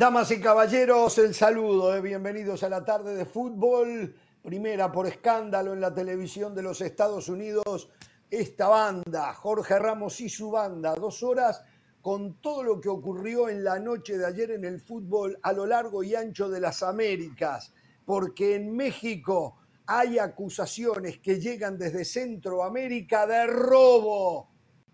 Damas y caballeros, el saludo, eh. bienvenidos a la tarde de fútbol, primera por escándalo en la televisión de los Estados Unidos, esta banda, Jorge Ramos y su banda, dos horas con todo lo que ocurrió en la noche de ayer en el fútbol a lo largo y ancho de las Américas, porque en México hay acusaciones que llegan desde Centroamérica de robo,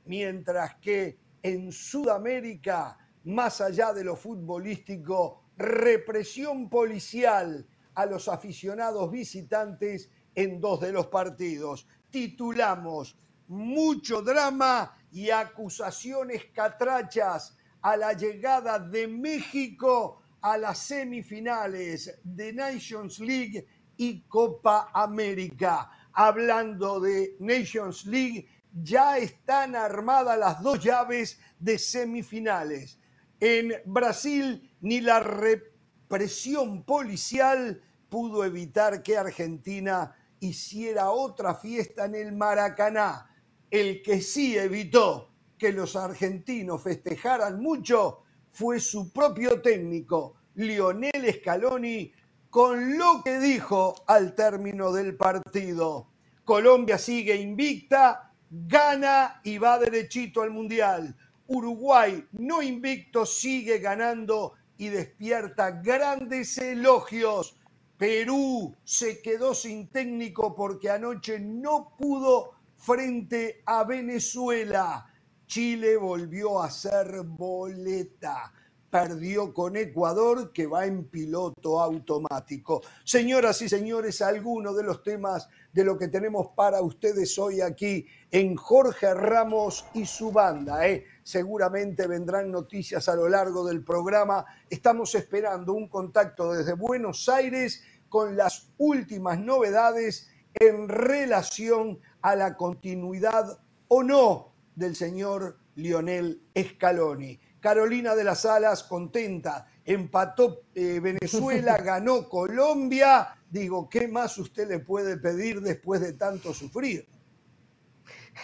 mientras que en Sudamérica, más allá de lo futbolístico, represión policial a los aficionados visitantes en dos de los partidos. Titulamos mucho drama y acusaciones catrachas a la llegada de México a las semifinales de Nations League y Copa América. Hablando de Nations League, ya están armadas las dos llaves de semifinales. En Brasil, ni la represión policial pudo evitar que Argentina hiciera otra fiesta en el Maracaná el que sí evitó que los argentinos festejaran mucho fue su propio técnico, Lionel Scaloni, con lo que dijo al término del partido. Colombia sigue invicta, gana y va derechito al Mundial. Uruguay, no invicto, sigue ganando y despierta grandes elogios. Perú se quedó sin técnico porque anoche no pudo frente a Venezuela. Chile volvió a ser boleta. Perdió con Ecuador, que va en piloto automático. Señoras y señores, algunos de los temas de lo que tenemos para ustedes hoy aquí en Jorge Ramos y su banda. ¿eh? Seguramente vendrán noticias a lo largo del programa. Estamos esperando un contacto desde Buenos Aires con las últimas novedades en relación a la continuidad o no del señor Lionel Scaloni. Carolina de las Alas contenta, empató eh, Venezuela, ganó Colombia. Digo, ¿qué más usted le puede pedir después de tanto sufrir?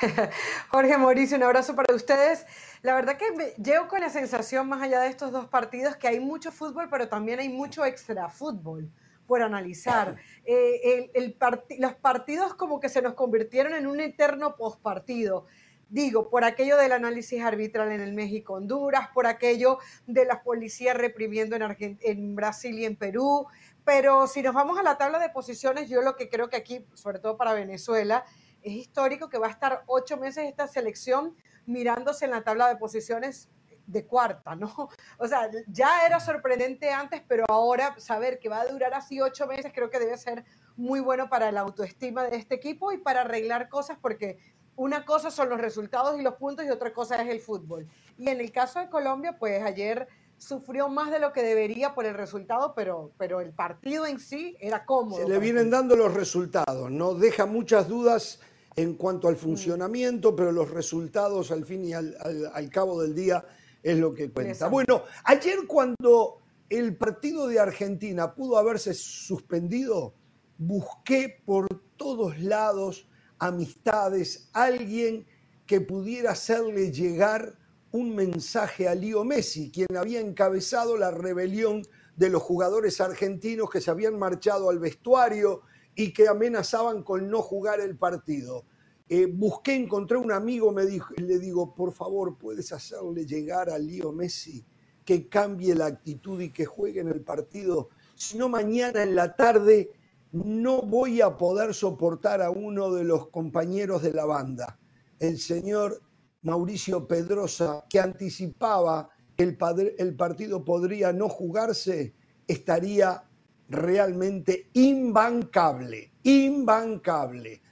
Jorge Mauricio, un abrazo para ustedes. La verdad que me, llego con la sensación, más allá de estos dos partidos, que hay mucho fútbol, pero también hay mucho extra fútbol por analizar. Eh, el, los partidos como que se nos convirtieron en un eterno postpartido. Digo, por aquello del análisis arbitral en el México-Honduras, por aquello de las policías reprimiendo en, en Brasil y en Perú. Pero si nos vamos a la tabla de posiciones, yo lo que creo que aquí, sobre todo para Venezuela, es histórico que va a estar ocho meses esta selección mirándose en la tabla de posiciones de cuarta, ¿no? O sea, ya era sorprendente antes, pero ahora saber que va a durar así ocho meses creo que debe ser muy bueno para la autoestima de este equipo y para arreglar cosas porque una cosa son los resultados y los puntos y otra cosa es el fútbol. Y en el caso de Colombia, pues ayer sufrió más de lo que debería por el resultado, pero, pero el partido en sí era cómodo. Se le vienen dando los resultados, ¿no? Deja muchas dudas en cuanto al funcionamiento, pero los resultados al fin y al, al cabo del día es lo que cuenta. Bueno, ayer cuando el partido de Argentina pudo haberse suspendido, busqué por todos lados amistades, alguien que pudiera hacerle llegar un mensaje a Lío Messi, quien había encabezado la rebelión de los jugadores argentinos que se habían marchado al vestuario y que amenazaban con no jugar el partido. Eh, busqué, encontré un amigo, me dijo, le digo, por favor, ¿puedes hacerle llegar a Lío Messi que cambie la actitud y que juegue en el partido? Si no, mañana en la tarde no voy a poder soportar a uno de los compañeros de la banda, el señor Mauricio Pedrosa, que anticipaba que el, el partido podría no jugarse, estaría realmente imbancable, imbancable.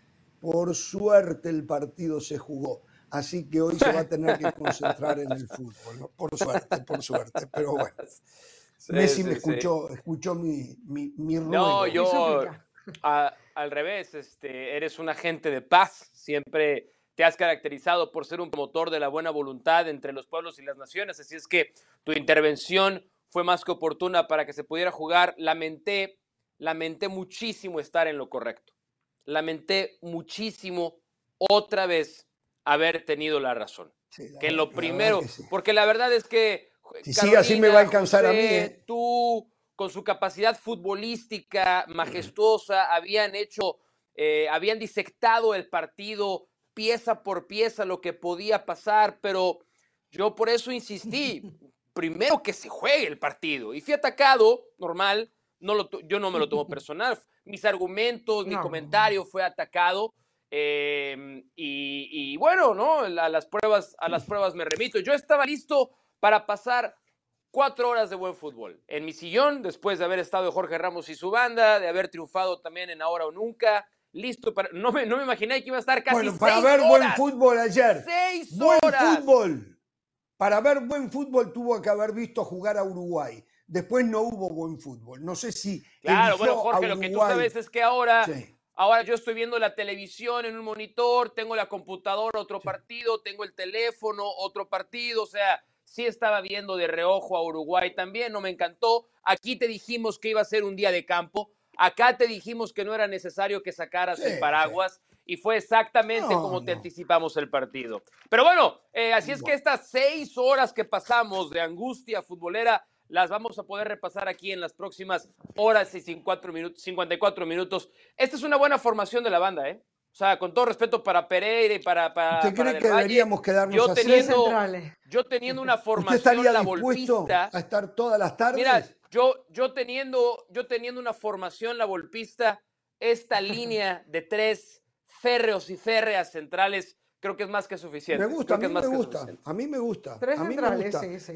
Por suerte el partido se jugó, así que hoy se va a tener que concentrar en el fútbol, por suerte, por suerte, pero bueno. Messi me escuchó, escuchó mi, mi, mi ruego. No, yo al revés, este, eres un agente de paz, siempre te has caracterizado por ser un promotor de la buena voluntad entre los pueblos y las naciones, así es que tu intervención fue más que oportuna para que se pudiera jugar. Lamenté, lamenté muchísimo estar en lo correcto lamenté muchísimo otra vez haber tenido la razón. que lo primero, porque la verdad es que Si sigue así me va a alcanzar a mí. ¿eh? Tú, con su capacidad futbolística majestuosa, habían hecho, eh, habían disectado el partido pieza por pieza lo que podía pasar, pero yo por eso insistí, primero que se juegue el partido. Y fui atacado, normal, no lo, yo no me lo tomo personal. Mis argumentos, mi comentario fue atacado. Em, y, bueno, ¿no? A las, pruebas, a las pruebas me remito. Yo estaba listo para pasar cuatro horas de buen fútbol en mi sillón, después de haber estado de Jorge Ramos y su banda, de haber triunfado también en Ahora o Nunca. Listo para. No me, no me imaginé que iba a estar casi. Bueno, para ver buen fútbol ayer. Seis horas. Buen fútbol. Para ver buen fútbol tuvo que haber visto jugar a Uruguay. Después no hubo buen fútbol. No sé si. Claro, bueno, Jorge, lo que tú sabes es que ahora. Ahora yo estoy viendo la televisión en un monitor, tengo la computadora, otro partido, tengo el teléfono, otro partido, o sea, sí estaba viendo de reojo a Uruguay también, no me encantó. Aquí te dijimos que iba a ser un día de campo, acá te dijimos que no era necesario que sacaras el paraguas y fue exactamente como te anticipamos el partido. Pero bueno, eh, así es que estas seis horas que pasamos de angustia futbolera las vamos a poder repasar aquí en las próximas horas y 54 minutos. 54 minutos. Esta es una buena formación de la banda, ¿eh? O sea, con todo respeto para Pereira y para. para ¿Usted cree que deberíamos quedarnos yo así? Teniendo, yo teniendo una formación ¿Usted estaría la dispuesto a estar todas las tardes? Mira, yo, yo, teniendo, yo teniendo una formación la golpista, esta línea de tres férreos y férreas centrales, creo que es más que suficiente. Me gusta, a mí me gusta, a mí me gusta. Tres a mí centrales, me gusta. sí, sí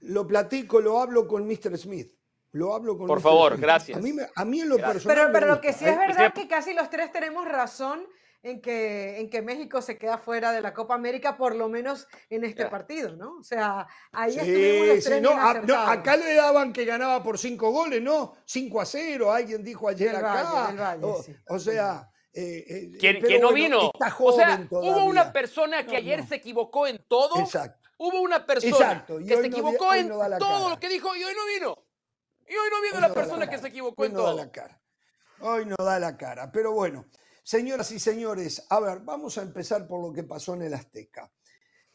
lo platico, lo hablo con Mr. Smith. Lo hablo con Por favor, gracias. A mí, a mí en lo personal. Pero, lo que sí es verdad es que casi los tres tenemos razón en que, en que México se queda fuera de la Copa América, por lo menos en este partido, ¿no? O sea, ahí estuvimos los tres no, acá le daban que ganaba por cinco goles, ¿no? 5 a 0, alguien dijo ayer acá. o, sea. Eh, eh ¿Quién, no vino? o sea, hubo una persona que ayer se equivocó en todo. Exacto Hubo una persona que se equivocó en todo lo que dijo y hoy no vino. Y hoy no vino la persona que se equivocó en todo. la cara. Hoy no da la cara. Pero bueno, señoras y señores, a ver, vamos a empezar por lo que pasó en el Azteca.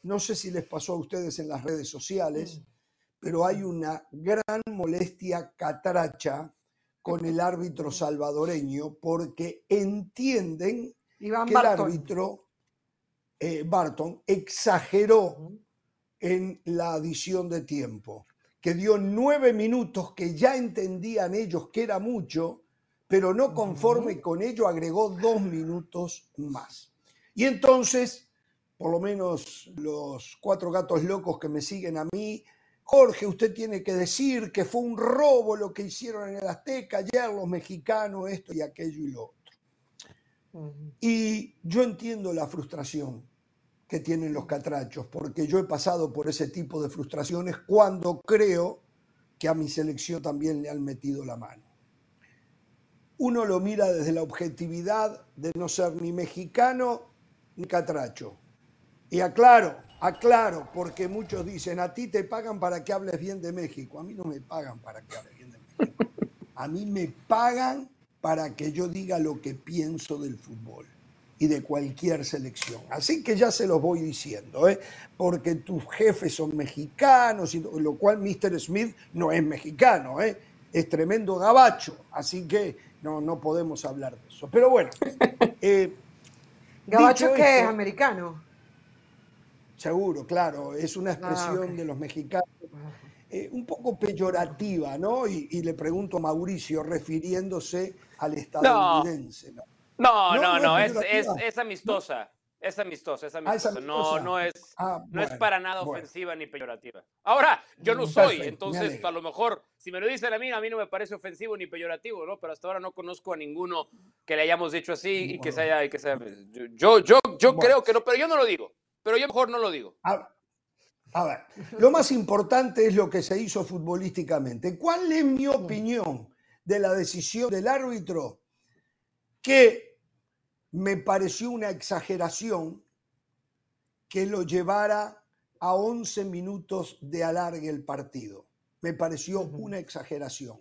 No sé si les pasó a ustedes en las redes sociales, mm. pero hay una gran molestia catracha con el árbitro salvadoreño porque entienden que el árbitro eh, Barton exageró en la adición de tiempo, que dio nueve minutos que ya entendían ellos que era mucho, pero no conforme con ello agregó dos minutos más. Y entonces, por lo menos los cuatro gatos locos que me siguen a mí, Jorge, usted tiene que decir que fue un robo lo que hicieron en el Azteca ayer los mexicanos, esto y aquello y lo otro. Y yo entiendo la frustración que tienen los catrachos, porque yo he pasado por ese tipo de frustraciones cuando creo que a mi selección también le han metido la mano. Uno lo mira desde la objetividad de no ser ni mexicano ni catracho. Y aclaro, aclaro, porque muchos dicen, a ti te pagan para que hables bien de México. A mí no me pagan para que hable bien de México. A mí me pagan para que yo diga lo que pienso del fútbol y de cualquier selección. Así que ya se los voy diciendo, ¿eh? porque tus jefes son mexicanos, y lo cual Mr. Smith no es mexicano, ¿eh? es tremendo gabacho, así que no, no podemos hablar de eso. Pero bueno. Eh, ¿Gabacho que es americano? Seguro, claro, es una ah, expresión de los mexicanos. Eh, un poco peyorativa, ¿no? Y, le pregunto a Mauricio, refiriéndose al estadounidense. ¿no? No, no, no, es, es, amistosa. Es amistosa, es ah, amistosa. no, no es, ah, no es para nada ofensiva ni peyorativa. Ahora, yo no soy, entonces a lo mejor, si me lo dicen a mí, a mí no me parece ofensivo ni peyorativo, ¿no? Pero hasta ahora no conozco a ninguno que le hayamos dicho así y que se haya, que sea, yo, yo, yo creo que no, pero yo no lo digo. Pero yo mejor no lo digo. A, ver, lo más importante es lo que se hizo futbolísticamente. ¿Cuál es mi opinión de la decisión del árbitro? que me pareció una exageración que lo llevara a 11 minutos de alargue el partido. Me pareció una exageración.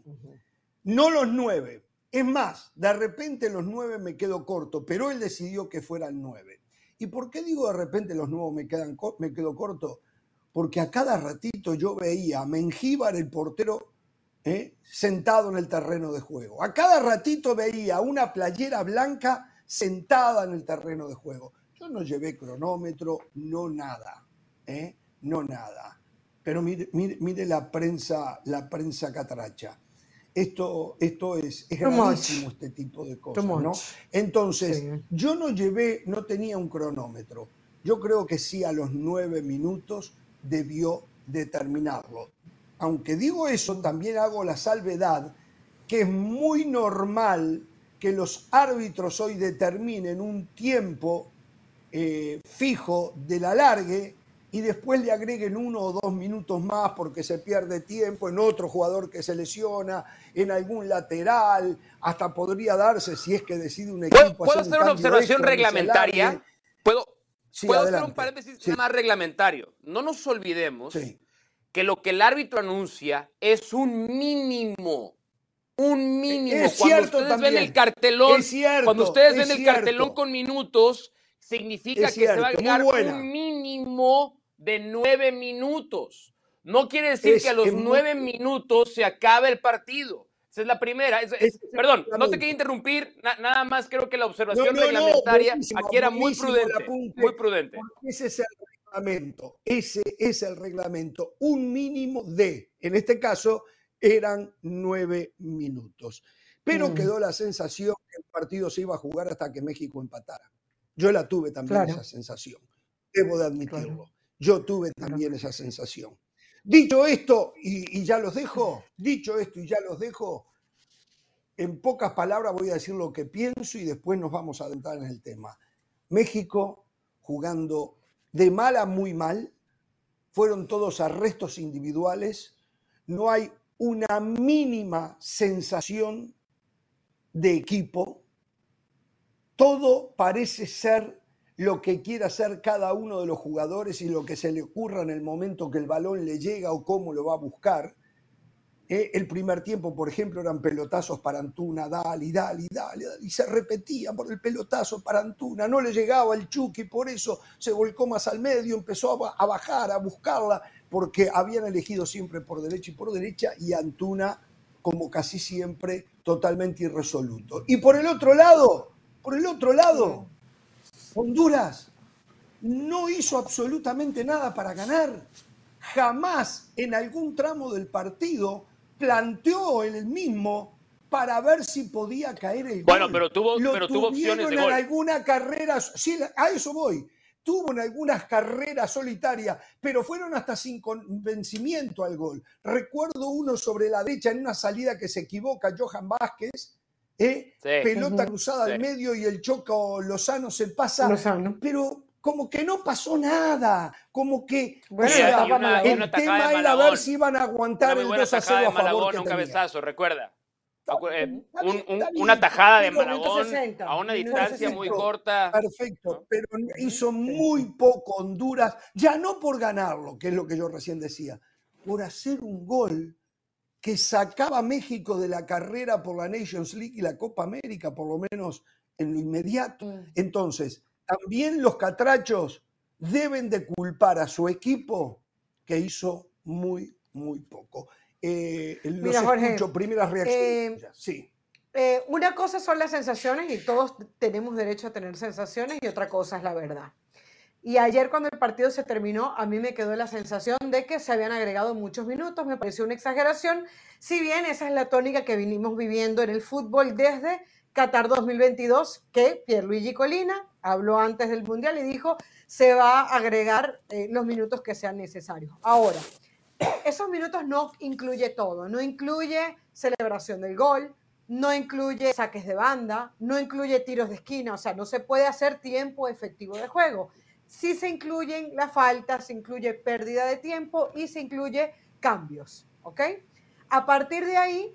No los nueve. Es más, de repente los nueve me quedo corto, pero él decidió que fueran nueve. ¿Y por qué digo de repente los nueve me, quedan, me quedo corto? porque a cada ratito yo veía a Mengíbar, el portero, ¿eh? sentado en el terreno de juego. A cada ratito veía una playera blanca sentada en el terreno de juego. Yo no llevé cronómetro, no nada, ¿eh? no nada. Pero mire, mire, la prensa, la prensa catracha. Esto, esto es, es gravísimo este tipo de cosas, ¿no? Entonces, yo no llevé, no tenía un cronómetro. Yo creo que sí a los nueve minutos debió determinarlo. Aunque digo eso, también hago la salvedad que es muy normal que los árbitros hoy determinen un tiempo eh, fijo del alargue y después le agreguen uno o dos minutos más porque se pierde tiempo en otro jugador que se lesiona, en algún lateral, hasta podría darse si es que decide un equipo. ¿Puedo, hacer, una observación reglamentaria? ¿Puedo, hacer un paréntesis más reglamentario? No nos olvidemos que lo que el árbitro anuncia es un mínimo un mínimo. cuando ustedes ven el cartelón, cuando ustedes ven el cartelón con minutos, significa que se va a agregar un mínimo de nueve minutos. No quiere decir que a los nueve minutos se acabe el partido. Esa es la primera. perdón, no te quería interrumpir, nada más creo que la observación reglamentaria aquí era muy prudente. muy prudente. Ese es el reglamento, ese es el reglamento. Un mínimo de, en este caso, eran nueve minutos. Pero mm. quedó la sensación que el partido se iba a jugar hasta que México empatara. Yo la tuve también esa sensación, debo de admitirlo. Yo tuve también esa sensación. Dicho esto, y, ya los dejo, dicho esto y ya los dejo, en pocas palabras voy a decir lo que pienso y después nos vamos a adentrar en el tema. México jugando de mal a muy mal, fueron todos arrestos individuales, no hay una mínima sensación de equipo, todo parece ser lo que quiera hacer cada uno de los jugadores y lo que se le ocurra en el momento que el balón le llega o cómo lo va a buscar. Eh, el primer tiempo, por ejemplo, eran pelotazos para Antuna, dale, dale, dale, dale, y se repetían por el pelotazo para Antuna. No le llegaba el Chucky, por eso se volcó más al medio, empezó a bajar, a buscarla porque habían elegido siempre por derecha y por derecha y Antuna, como casi siempre, totalmente irresoluto. Y por el otro lado, por el otro lado, Honduras no hizo absolutamente nada para ganar. Jamás en algún tramo del partido planteó el mismo para ver si podía caer el gol. Bueno, pero tuvo, pero tuvo opciones de gol. en alguna carrera, sí, a eso voy tuvo en algunas carreras solitarias, pero fueron hasta sin convencimiento al gol. Recuerdo uno sobre la derecha en una salida que se equivoca, Johan Vázquez, ¿eh? pelota cruzada al medio y el Choco Lozano se pasa, pero como que no pasó nada, como que el tema era ver si iban a aguantar el 2 a 0 a favor. un cabezazo, recuerda. Eh, una tajada de Malagón a una distancia muy corta. Perfecto, pero hizo muy poco Honduras, ya no por ganarlo, que es lo que yo recién decía, por hacer un gol que sacaba a México de la carrera por la Nations League y la Copa América, por lo menos en lo inmediato. Mm. Entonces, también los catrachos deben de culpar a su equipo que hizo muy, muy poco. Eh, Mira, Jorge, primeras reacciones. Eh, sí. Eh, una cosa son las sensaciones y todos tenemos derecho a tener sensaciones y otra cosa es la verdad. Y ayer cuando el partido se terminó, a mí me quedó la sensación de que se habían agregado muchos minutos, me pareció una exageración, si bien esa es la tónica que vinimos viviendo en el fútbol desde Qatar 2022, que Pierluigi Colina habló antes del Mundial y dijo se va a agregar los minutos que sean necesarios. Ahora, esos minutos no incluye todo, no incluye celebración del gol, no incluye saques de banda, no incluye tiros de esquina, o sea, no se puede hacer tiempo efectivo de juego. Sí se incluyen las faltas, se incluye pérdida de tiempo y se incluye cambios, ¿ok? A partir de ahí,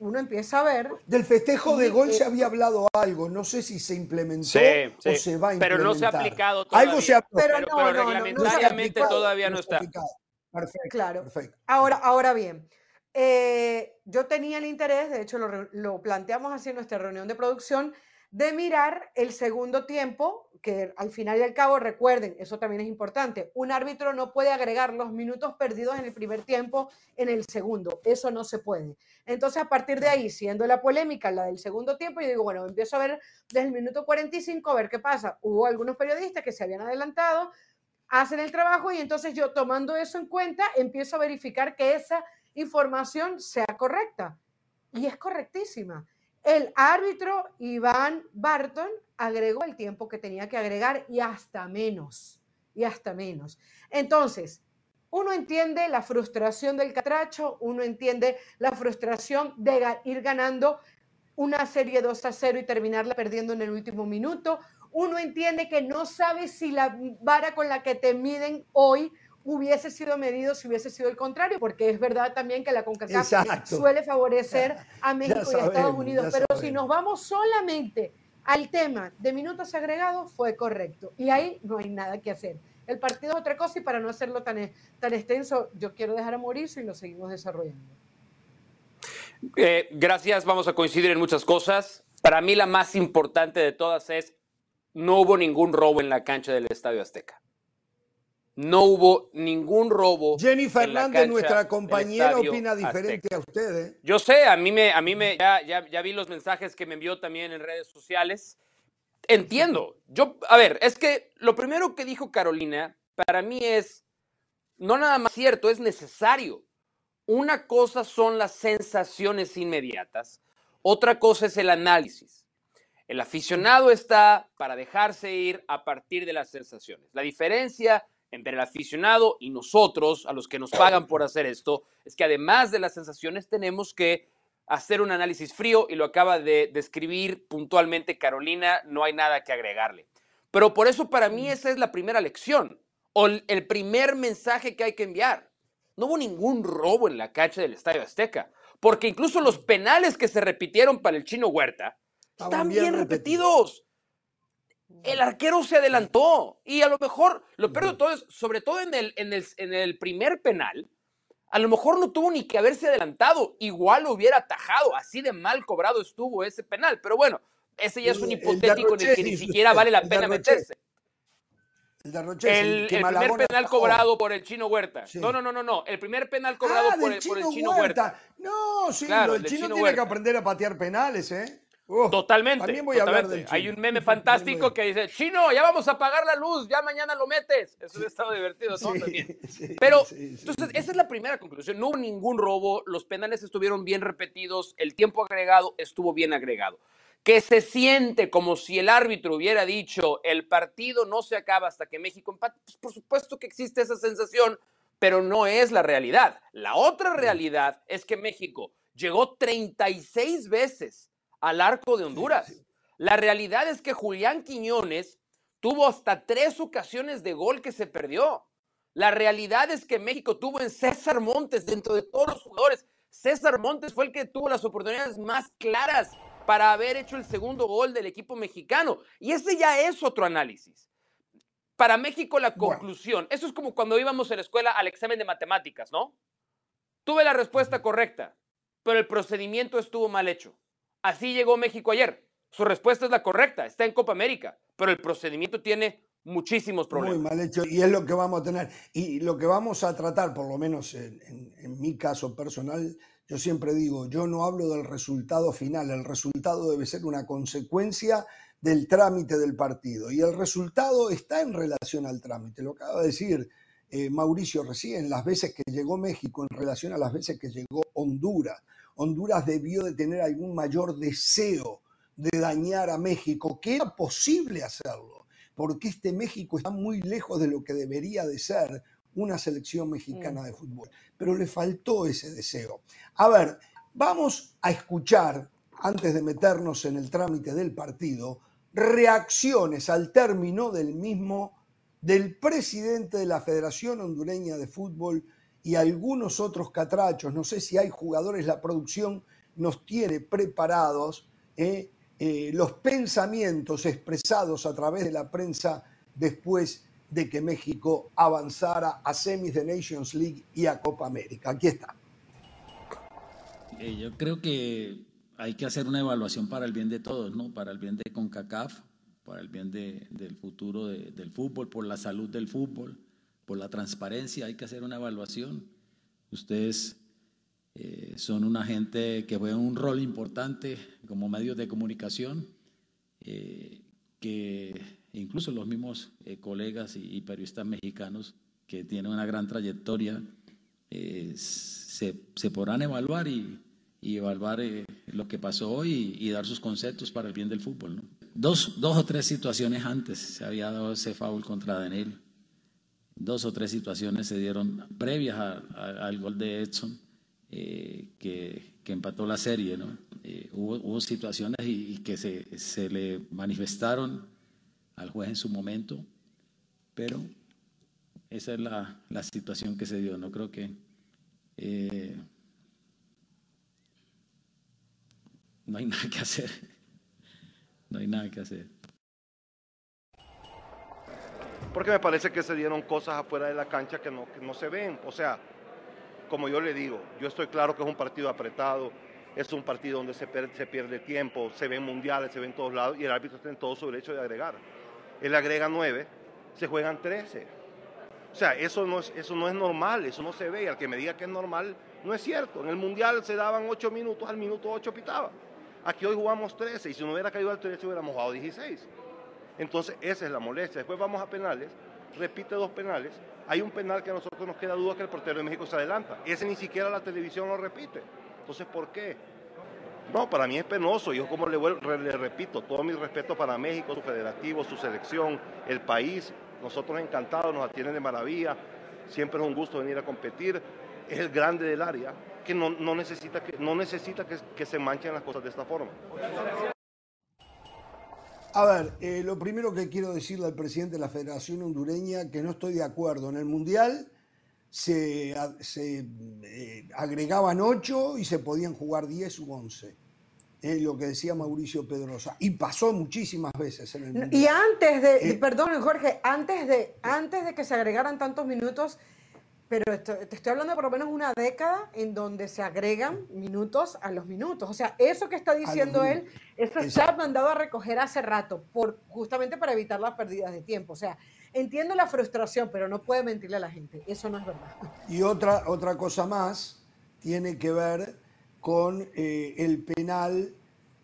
uno empieza a ver... Del festejo de gol se había hablado algo, no sé si se implementó o se va a implementar. Pero no se ha aplicado todavía. Algo se ha... Pero, pero, reglamentariamente todavía no está. Perfecto. Claro. Perfecto. Ahora, ahora bien, eh, yo tenía el interés, de hecho lo, planteamos así en nuestra reunión de producción, de mirar el segundo tiempo, que al final y al cabo, recuerden, eso también es importante, un árbitro no puede agregar los minutos perdidos en el primer tiempo en el segundo, eso no se puede. Entonces, a partir de ahí, siendo la polémica la del segundo tiempo, yo digo, bueno, empiezo a ver desde el minuto 45 a ver qué pasa. Hubo algunos periodistas que se habían adelantado, hacen el trabajo y entonces yo tomando eso en cuenta, empiezo a verificar que esa información sea correcta. Y es correctísima. El árbitro Iván Barton agregó el tiempo que tenía que agregar y hasta menos, y hasta menos. Entonces, uno entiende la frustración del catracho, uno entiende la frustración de ir ganando una serie 2 a 0 y terminarla perdiendo en el último minuto. Uno entiende que no sabe si la vara con la que te miden hoy hubiese sido medido si hubiese sido el contrario, porque es verdad también que la CONCACAF suele favorecer a México y a Estados Unidos, pero si nos vamos solamente al tema de minutos agregados, fue correcto. Y ahí no hay nada que hacer. El partido es otra cosa y para no hacerlo tan, tan extenso, yo quiero dejar a morir y lo seguimos desarrollando. Eh, gracias, vamos a coincidir en muchas cosas. Para mí la más importante de todas es, no hubo ningún robo en la cancha del Estadio Azteca no hubo ningún robo. Jenny Fernández, nuestra compañera, opina diferente a ustedes. Yo sé, a mí me, a mí me, ya, ya, vi los mensajes que me envió también en redes sociales. Entiendo. Yo, a ver, es que lo primero que dijo Carolina para mí es no nada más cierto, es necesario. Una cosa son las sensaciones inmediatas, otra cosa es el análisis. El aficionado está para dejarse ir a partir de las sensaciones. La diferencia entre el aficionado y nosotros, a los que nos pagan por hacer esto, es que además de las sensaciones tenemos que hacer un análisis frío y lo acaba de describir puntualmente Carolina, no hay nada que agregarle. Pero por eso para mí esa es la primera lección o el primer mensaje que hay que enviar. No hubo ningún robo en la cancha del Estadio Azteca, porque incluso los penales que se repitieron para el chino Huerta están bien, repetidos el arquero se adelantó y a lo mejor, lo peor de todo es, sobre todo en el, en el, en el primer penal, a lo mejor no tuvo ni que haberse adelantado, igual lo hubiera atajado, así de mal cobrado estuvo ese penal, pero bueno, ese ya es un hipotético en el que ni siquiera vale la pena meterse. El, el, primer penal cobrado por el chino Huerta. No, no, no, no, no. El primer penal cobrado ah, por, el, por, el, chino Huerta. No, sí, el, chino, tiene que aprender a patear penales, ¿eh? Totalmente. También voy a hablar del Hay un meme fantástico que dice, Chino, ya vamos a apagar la luz, ya mañana lo metes. Eso ha estado divertido, ¿no? También. Pero, entonces, esa es la primera conclusión. No hubo ningún robo, los penales estuvieron bien repetidos, el tiempo agregado estuvo bien agregado. Que se siente como si el árbitro hubiera dicho, el partido no se acaba hasta que México empate. Pues por supuesto que existe esa sensación, pero no es la realidad. La otra realidad es que México llegó 36 veces al arco de Honduras. La realidad es que Julián Quiñones tuvo hasta tres ocasiones de gol que se perdió. La realidad es que México tuvo en César Montes, dentro de todos los jugadores, César Montes fue el que tuvo las oportunidades más claras para haber hecho el segundo gol del equipo mexicano. Y ese ya es otro análisis. Para México la conclusión, eso es como cuando íbamos en la escuela al examen de matemáticas, ¿no? Tuve la respuesta correcta, pero el procedimiento estuvo mal hecho. Así llegó México ayer. Su respuesta es la correcta, está en Copa América, pero el procedimiento tiene muchísimos problemas. Muy mal hecho y es lo que vamos a tener. Y lo que vamos a tratar, por lo menos en, mi caso personal, yo siempre digo, yo no hablo del resultado final, el resultado debe ser una consecuencia del trámite del partido. Y el resultado está en relación al trámite. Lo acaba de decir eh, Mauricio recién, las veces que llegó México en relación a las veces que llegó Honduras. Honduras debió de tener algún mayor deseo de dañar a México, que era posible hacerlo, porque este México está muy lejos de lo que debería de ser una selección mexicana mm. de fútbol, pero le faltó ese deseo. A ver, vamos a escuchar, antes de meternos en el trámite del partido, reacciones al término del mismo del presidente de la Federación Hondureña de Fútbol, y algunos otros catrachos, no sé si hay jugadores, la producción nos tiene preparados eh, eh, los pensamientos expresados a través de la prensa después de que México avanzara a semis de Nations League y a Copa América. Aquí está. Eh, yo creo que hay que hacer una evaluación para el bien de todos, ¿no? Para el bien de CONCACAF, para el bien del futuro del fútbol, por la salud del fútbol, por la transparencia, hay que hacer una evaluación. Ustedes eh, son una gente que juega un rol importante como medios de comunicación, eh, que incluso los mismos eh, colegas y, periodistas mexicanos que tienen una gran trayectoria se, podrán evaluar y, evaluar lo que pasó hoy y, dar sus conceptos para el bien del fútbol. Dos, dos o tres situaciones antes se había dado ese foul contra Daniel. Dos o tres situaciones se dieron previas al gol de Edson eh, que, empató la serie. ¿no? Eh, hubo, situaciones y, que se, se, le manifestaron al juez en su momento, pero esa es la, la situación que se dio. No creo que... Eh, no hay nada que hacer. No hay nada que hacer. Porque me parece que se dieron cosas afuera de la cancha que no, se ven. O sea, como yo le digo, yo estoy claro que es un partido apretado, es un partido donde se, pierde tiempo, se ven mundiales, se ven todos lados y el árbitro está en todo su derecho de agregar. Él agrega nueve, se juegan trece. O sea, eso no, es, eso no es normal, eso no se ve. Y al que me diga que es normal, no es cierto. En el mundial se daban ocho minutos, al minuto ocho pitaba. Aquí hoy jugamos 13 y si no hubiera caído al 13 hubiéramos jugado 16. Entonces, esa es la molestia. Después vamos a penales, repite dos penales hay un penal que a nosotros nos queda duda que el portero de México se adelanta. Ese ni siquiera la televisión lo repite. Entonces, ¿por qué? No, para mí es penoso. Yo como le, le repito, todo mi respeto para México, su federativo, su selección, el país. Nosotros encantados, nos atienden de maravilla. Siempre es un gusto venir a competir. Es el grande del área que no, necesita, que, no necesita que se manchen las cosas de esta forma. A ver, eh, lo primero que quiero decirle al presidente de la Federación Hondureña que no estoy de acuerdo. En el Mundial se, eh, agregaban ocho y se podían jugar diez u once. Es lo que decía Mauricio Pedrosa. Y pasó muchísimas veces en el Mundial. Y antes de, eh, perdón Jorge, antes de, antes de que se agregaran tantos minutos, pero te estoy hablando de por lo menos una década en donde se agregan minutos a los minutos. O sea, eso que está diciendo él, eso se ha mandado a recoger hace rato, por, justamente para evitar las pérdidas de tiempo. O sea, entiendo la frustración, pero no puede mentirle a la gente. Eso no es verdad. Y otra, otra cosa más tiene que ver con eh, el penal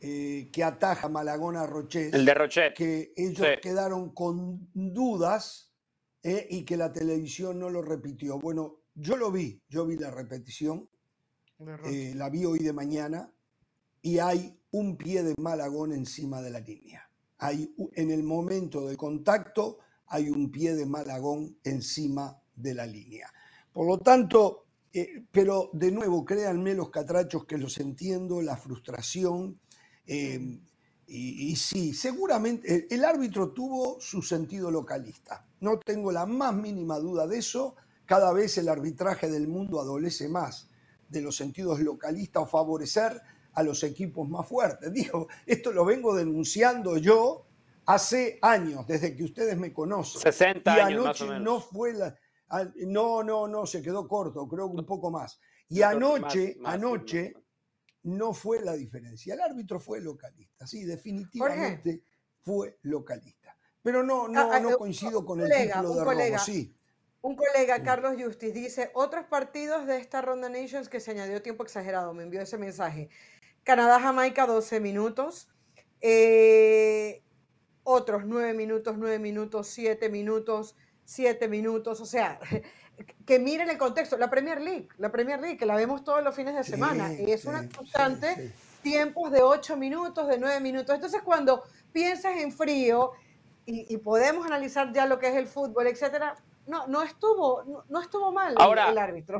eh, que ataja Malagón a Rochet. El de Rochet. Que ellos quedaron con dudas eh, y que la televisión no lo repitió. Bueno, yo lo vi, yo vi la repetición, eh, la vi hoy de mañana y hay un pie de Malagón encima de la línea. Hay, en el momento del contacto hay un pie de Malagón encima de la línea. Por lo tanto, eh, pero de nuevo, créanme los catrachos que los entiendo, la frustración. y, y, sí, seguramente el árbitro tuvo su sentido localista. No tengo la más mínima duda de eso. Cada vez el arbitraje del mundo adolece más de los sentidos localistas o favorecer a los equipos más fuertes. Digo, esto lo vengo denunciando yo hace años, desde que ustedes me conocen. 60 y años anoche más o menos. no fue la, no, no, no, se quedó corto, creo que un poco más. Y anoche, anoche no fue la diferencia. El árbitro fue localista, sí, definitivamente fue localista. Pero no, no, ah, ah, no coincido con el título de colega, sí. Un colega, Carlos Justis, dice, otros partidos de esta ronda Nations que se añadió tiempo exagerado, me envió ese mensaje. Canadá-Jamaica, 12 minutos. Eh, otros 9 minutos, 9 minutos, 7 minutos, 7 minutos. O sea, que miren el contexto. La Premier League, la Premier League, que la vemos todos los fines de semana, es una constante, tiempos de 8 minutos, de 9 minutos. Entonces, cuando piensas en frío y, podemos analizar ya lo que es el fútbol, etcétera, no, no estuvo, no, estuvo mal el, árbitro.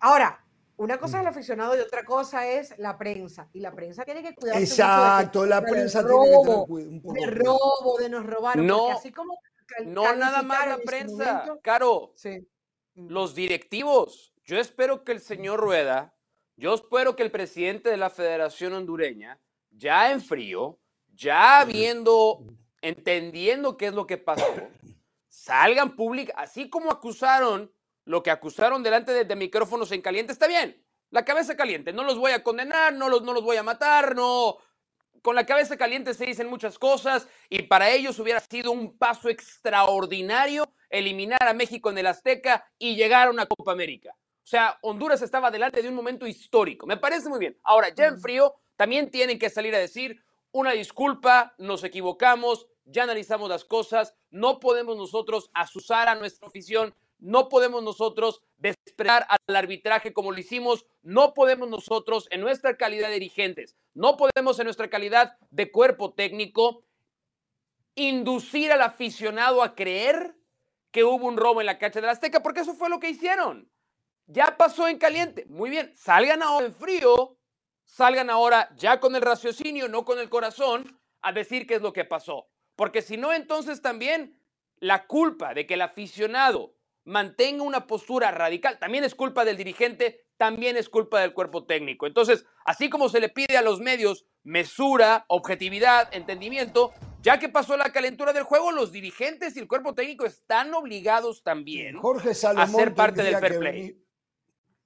ahora, una cosa es el aficionado y otra cosa es la prensa. Y la prensa tiene que cuidar. Exacto, la prensa tiene que un poco de robo, de nos robaron. No, así como no nada más la prensa, Caro. Sí. Mm. Los directivos. Yo espero que el señor Rueda, yo espero que el presidente de la Federación Hondureña, ya en frío, ya viendo entendiendo qué es lo que pasó, salgan públicos, así como acusaron lo que acusaron delante de, micrófonos en caliente, está bien, La cabeza caliente, no los voy a condenar, no los, no los voy a matar, no. Con la cabeza caliente se dicen muchas cosas y para ellos hubiera sido un paso extraordinario eliminar a México en el Azteca y llegar a una Copa América. O sea, Honduras estaba delante de un momento histórico. Me parece muy bien. Ahora, ya en frío, también tienen que salir a decir una disculpa, nos equivocamos, ya analizamos las cosas, no podemos nosotros asusar a nuestra afición, no podemos nosotros despreciar al arbitraje como lo hicimos, no podemos nosotros en nuestra calidad de dirigentes, no podemos en nuestra calidad de cuerpo técnico inducir al aficionado a creer que hubo un robo en la cancha de la Azteca, porque eso fue lo que hicieron. Ya pasó en caliente. Muy bien, salgan ahora en frío, salgan ahora ya con el raciocinio, no con el corazón, a decir qué es lo que pasó. Porque si no, entonces también la culpa de que el aficionado mantenga una postura radical también es culpa del dirigente, también es culpa del cuerpo técnico. Entonces, así como se le pide a los medios mesura, objetividad, entendimiento, ya que pasó la calentura del juego, los dirigentes y el cuerpo técnico están obligados también Jorge a ser parte del fair play.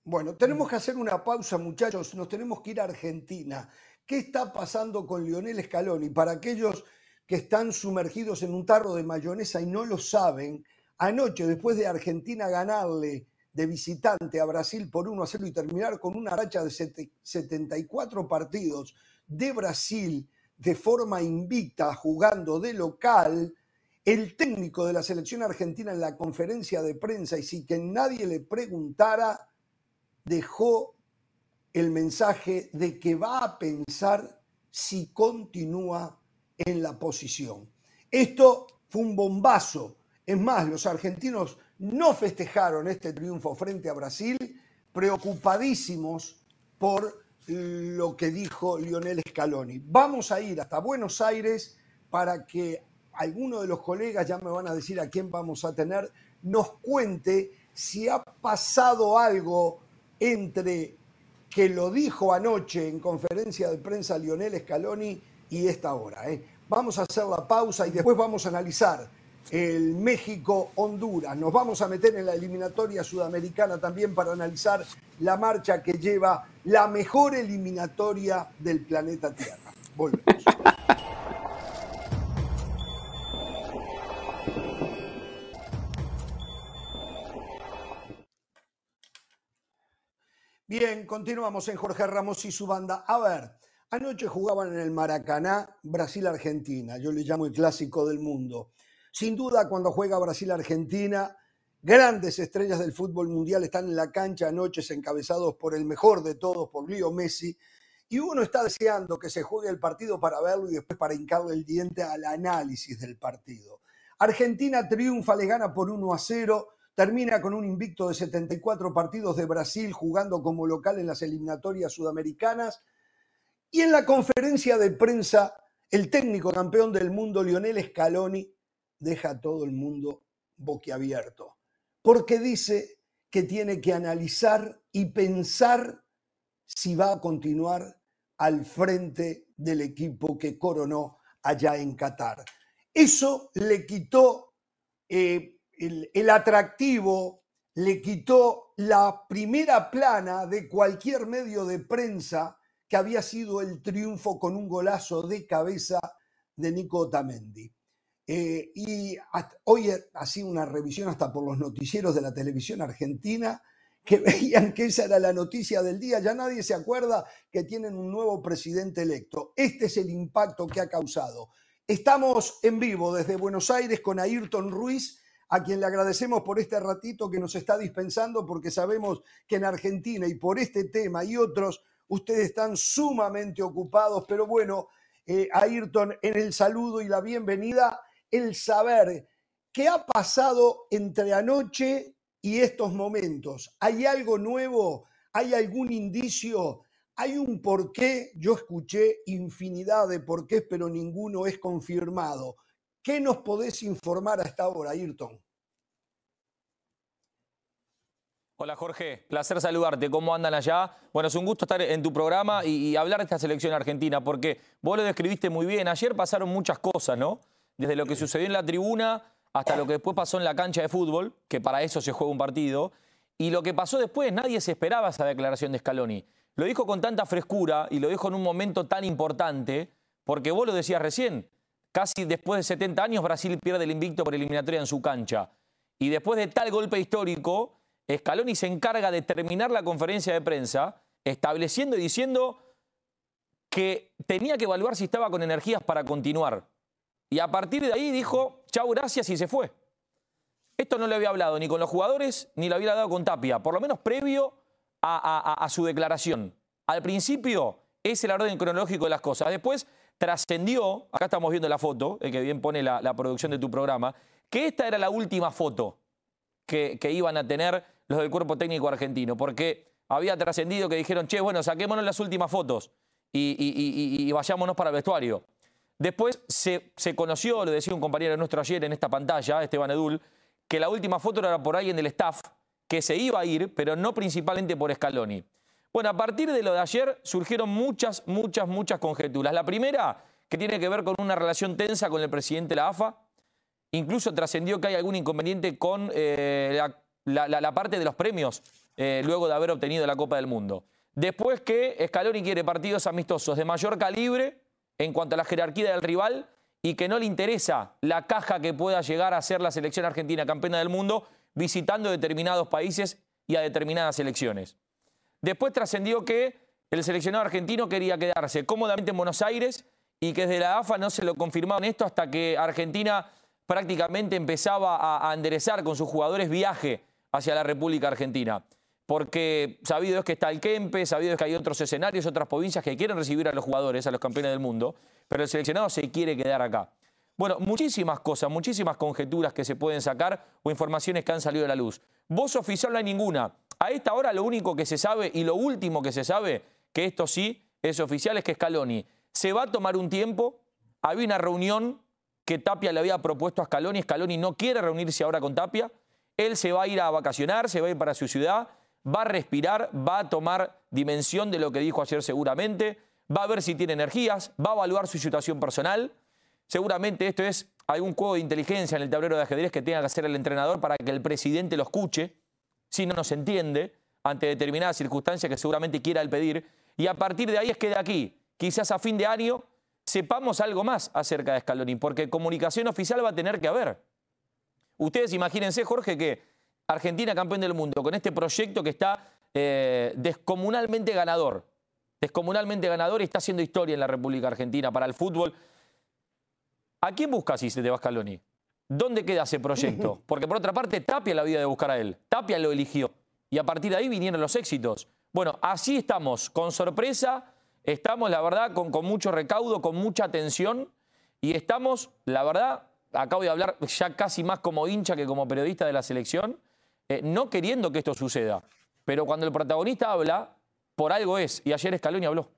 Bueno, tenemos que hacer una pausa, muchachos. Nos tenemos que ir a Argentina. ¿Qué está pasando con Lionel Scaloni? Para aquellos que están sumergidos en un tarro de mayonesa y no lo saben, anoche, después de Argentina ganarle de visitante a Brasil por 1 a 0 y terminar con una racha de 74 partidos de Brasil de forma invicta, jugando de local, el técnico de la selección argentina en la conferencia de prensa, y sin que nadie le preguntara, dejó el mensaje de que va a pensar si continúa en la posición. Esto fue un bombazo. Es más, los argentinos no festejaron este triunfo frente a Brasil, preocupadísimos por lo que dijo Lionel Scaloni. Vamos a ir hasta Buenos Aires para que alguno de los colegas, ya me van a decir a quién vamos a tener, nos cuente si ha pasado algo entre que lo dijo anoche en conferencia de prensa Lionel Scaloni y esta hora. ¿eh? Vamos a hacer la pausa y después vamos a analizar el México-Honduras. Nos vamos a meter en la eliminatoria sudamericana también para analizar la marcha que lleva la mejor eliminatoria del planeta Tierra. Volvemos. Bien, continuamos en Jorge Ramos y su banda. A ver, anoche jugaban en el Maracaná Brasil-Argentina, yo le llamo el clásico del mundo. Sin duda, cuando juega Brasil-Argentina, grandes estrellas del fútbol mundial están en la cancha anoche encabezados por el mejor de todos, por Leo Messi, y uno está deseando que se juegue el partido para verlo y después para hincarle el diente al análisis del partido. Argentina triunfa, le gana por 1 a 0 termina con un invicto de 74 partidos de Brasil jugando como local en las eliminatorias sudamericanas. Y en la conferencia de prensa, el técnico campeón del mundo, Lionel Scaloni, deja a todo el mundo boquiabierto, porque dice que tiene que analizar y pensar si va a continuar al frente del equipo que coronó allá en Qatar. Eso le quitó eh, el, atractivo le quitó la primera plana de cualquier medio de prensa que había sido el triunfo con un golazo de cabeza de Nico Otamendi. Eh, y hoy hacía una revisión hasta por los noticieros de la televisión argentina que veían que esa era la noticia del día. Ya nadie se acuerda que tienen un nuevo presidente electo. Este es el impacto que ha causado. Estamos en vivo desde Buenos Aires con Ayrton Ruiz, a quien le agradecemos por este ratito que nos está dispensando, porque sabemos que en Argentina y por este tema y otros, ustedes están sumamente ocupados, pero bueno, eh, Ayrton, en el saludo y la bienvenida, el saber qué ha pasado entre anoche y estos momentos. ¿Hay algo nuevo? ¿Hay algún indicio? ¿Hay un porqué? Yo escuché infinidad de porqués, pero ninguno es confirmado. ¿Qué nos podés informar hasta ahora, Ayrton? Hola Jorge, placer saludarte. ¿Cómo andan allá? Bueno, es un gusto estar en tu programa y, hablar de esta selección argentina, porque vos lo describiste muy bien. Ayer pasaron muchas cosas, ¿no? Desde lo que sucedió en la tribuna hasta lo que después pasó en la cancha de fútbol, que para eso se juega un partido. Y lo que pasó después, nadie se esperaba esa declaración de Scaloni. Lo dijo con tanta frescura y lo dijo en un momento tan importante, porque vos lo decías recién, casi después de 70 años Brasil pierde el invicto por eliminatoria en su cancha. Y después de tal golpe histórico, Scaloni se encarga de terminar la conferencia de prensa estableciendo y diciendo que tenía que evaluar si estaba con energías para continuar. Y a partir de ahí dijo, chau, gracias y se fue. Esto no le había hablado ni con los jugadores ni lo había dado con Tapia, por lo menos previo a, su declaración. Al principio es el orden cronológico de las cosas. Después trascendió, acá estamos viendo la foto, el que bien pone la, producción de tu programa, que esta era la última foto que, iban a tener los del cuerpo técnico argentino, porque había trascendido que dijeron, che, bueno, saquémonos las últimas fotos y, vayámonos para el vestuario. Después se, se, conoció, lo decía un compañero nuestro ayer en esta pantalla, Esteban Edul, que la última foto era por alguien del staff que se iba a ir, pero no principalmente por Scaloni. Bueno, a partir de lo de ayer surgieron muchas, muchas, muchas conjeturas. La primera, que tiene que ver con una relación tensa con el presidente de la AFA. Incluso trascendió que hay algún inconveniente con eh, la, parte de los premios eh, luego de haber obtenido la Copa del Mundo. Después que Scaloni quiere partidos amistosos de mayor calibre en cuanto a la jerarquía del rival y que no le interesa la caja que pueda llegar a ser la selección argentina campeona del mundo visitando determinados países y a determinadas elecciones. Después trascendió que el seleccionado argentino quería quedarse cómodamente en Buenos Aires y que desde la AFA no se lo confirmaban esto hasta que Argentina prácticamente empezaba a, enderezar con sus jugadores viaje hacia la República Argentina. Porque sabido es que está el Kempe, sabido es que hay otros escenarios, otras provincias que quieren recibir a los jugadores, a los campeones del mundo, pero el seleccionado se quiere quedar acá. Bueno, muchísimas cosas, muchísimas conjeturas que se pueden sacar o informaciones que han salido a la luz. Voz oficial no hay ninguna. A esta hora lo único que se sabe y lo último que se sabe, que esto sí es oficial, es que Scaloni se va a tomar un tiempo. Había una reunión que Tapia le había propuesto a Scaloni. Scaloni no quiere reunirse ahora con Tapia. Él se va a ir a vacacionar, se va a ir para su ciudad, va a respirar, va a tomar dimensión de lo que dijo ayer seguramente, va a ver si tiene energías, va a evaluar su situación personal Seguramente esto es algún juego de inteligencia en el tablero de ajedrez que tenga que hacer el entrenador para que el presidente lo escuche, si no nos entiende, ante determinadas circunstancias que seguramente quiera el pedir. Y a partir de ahí es que de aquí, quizás a fin de año, sepamos algo más acerca de Scaloni, porque comunicación oficial va a tener que haber. Ustedes imagínense, Jorge, que Argentina campeón del mundo, con este proyecto que está eh, descomunalmente ganador, descomunalmente ganador y está haciendo historia en la República Argentina para el fútbol ¿A quién busca si se te Scaloni? ¿Dónde queda ese proyecto? Porque por otra parte, Tapia la vida de buscar a él. Tapia lo eligió. Y a partir de ahí vinieron los éxitos. Bueno, así estamos, con sorpresa, estamos, la verdad, con, mucho recaudo, con mucha atención. Y estamos, la verdad, acabo de hablar ya casi más como hincha que como periodista de la selección, eh, no queriendo que esto suceda. Pero cuando el protagonista habla, por algo es. Y ayer Scaloni habló.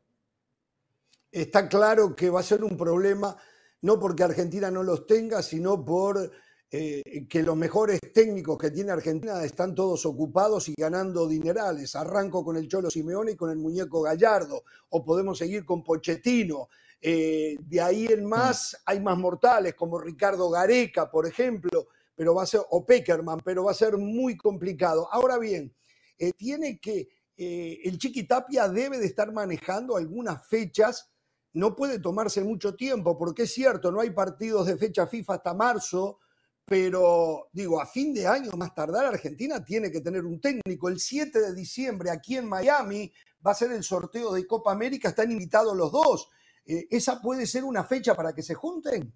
Está claro que va a ser un problema no porque Argentina no los tenga, sino por eh, que los mejores técnicos que tiene Argentina están todos ocupados y ganando dinerales. Arranco con el Cholo Simeone y con el muñeco Gallardo, o podemos seguir con Pochettino. Eh, de ahí en más hay más mortales, como Ricardo Gareca, por ejemplo, pero va a ser, o Peckerman, pero va a ser muy complicado. Ahora bien, eh, tiene que, el Chiqui Tapia debe de estar manejando algunas fechas no puede tomarse mucho tiempo, porque es cierto, no hay partidos de fecha FIFA hasta marzo, pero digo, a fin de año más tardar Argentina tiene que tener un técnico. El 7 de diciembre aquí en Miami va a ser el sorteo de Copa América, están invitados los dos. Eh, ¿Esa puede ser una fecha para que se junten?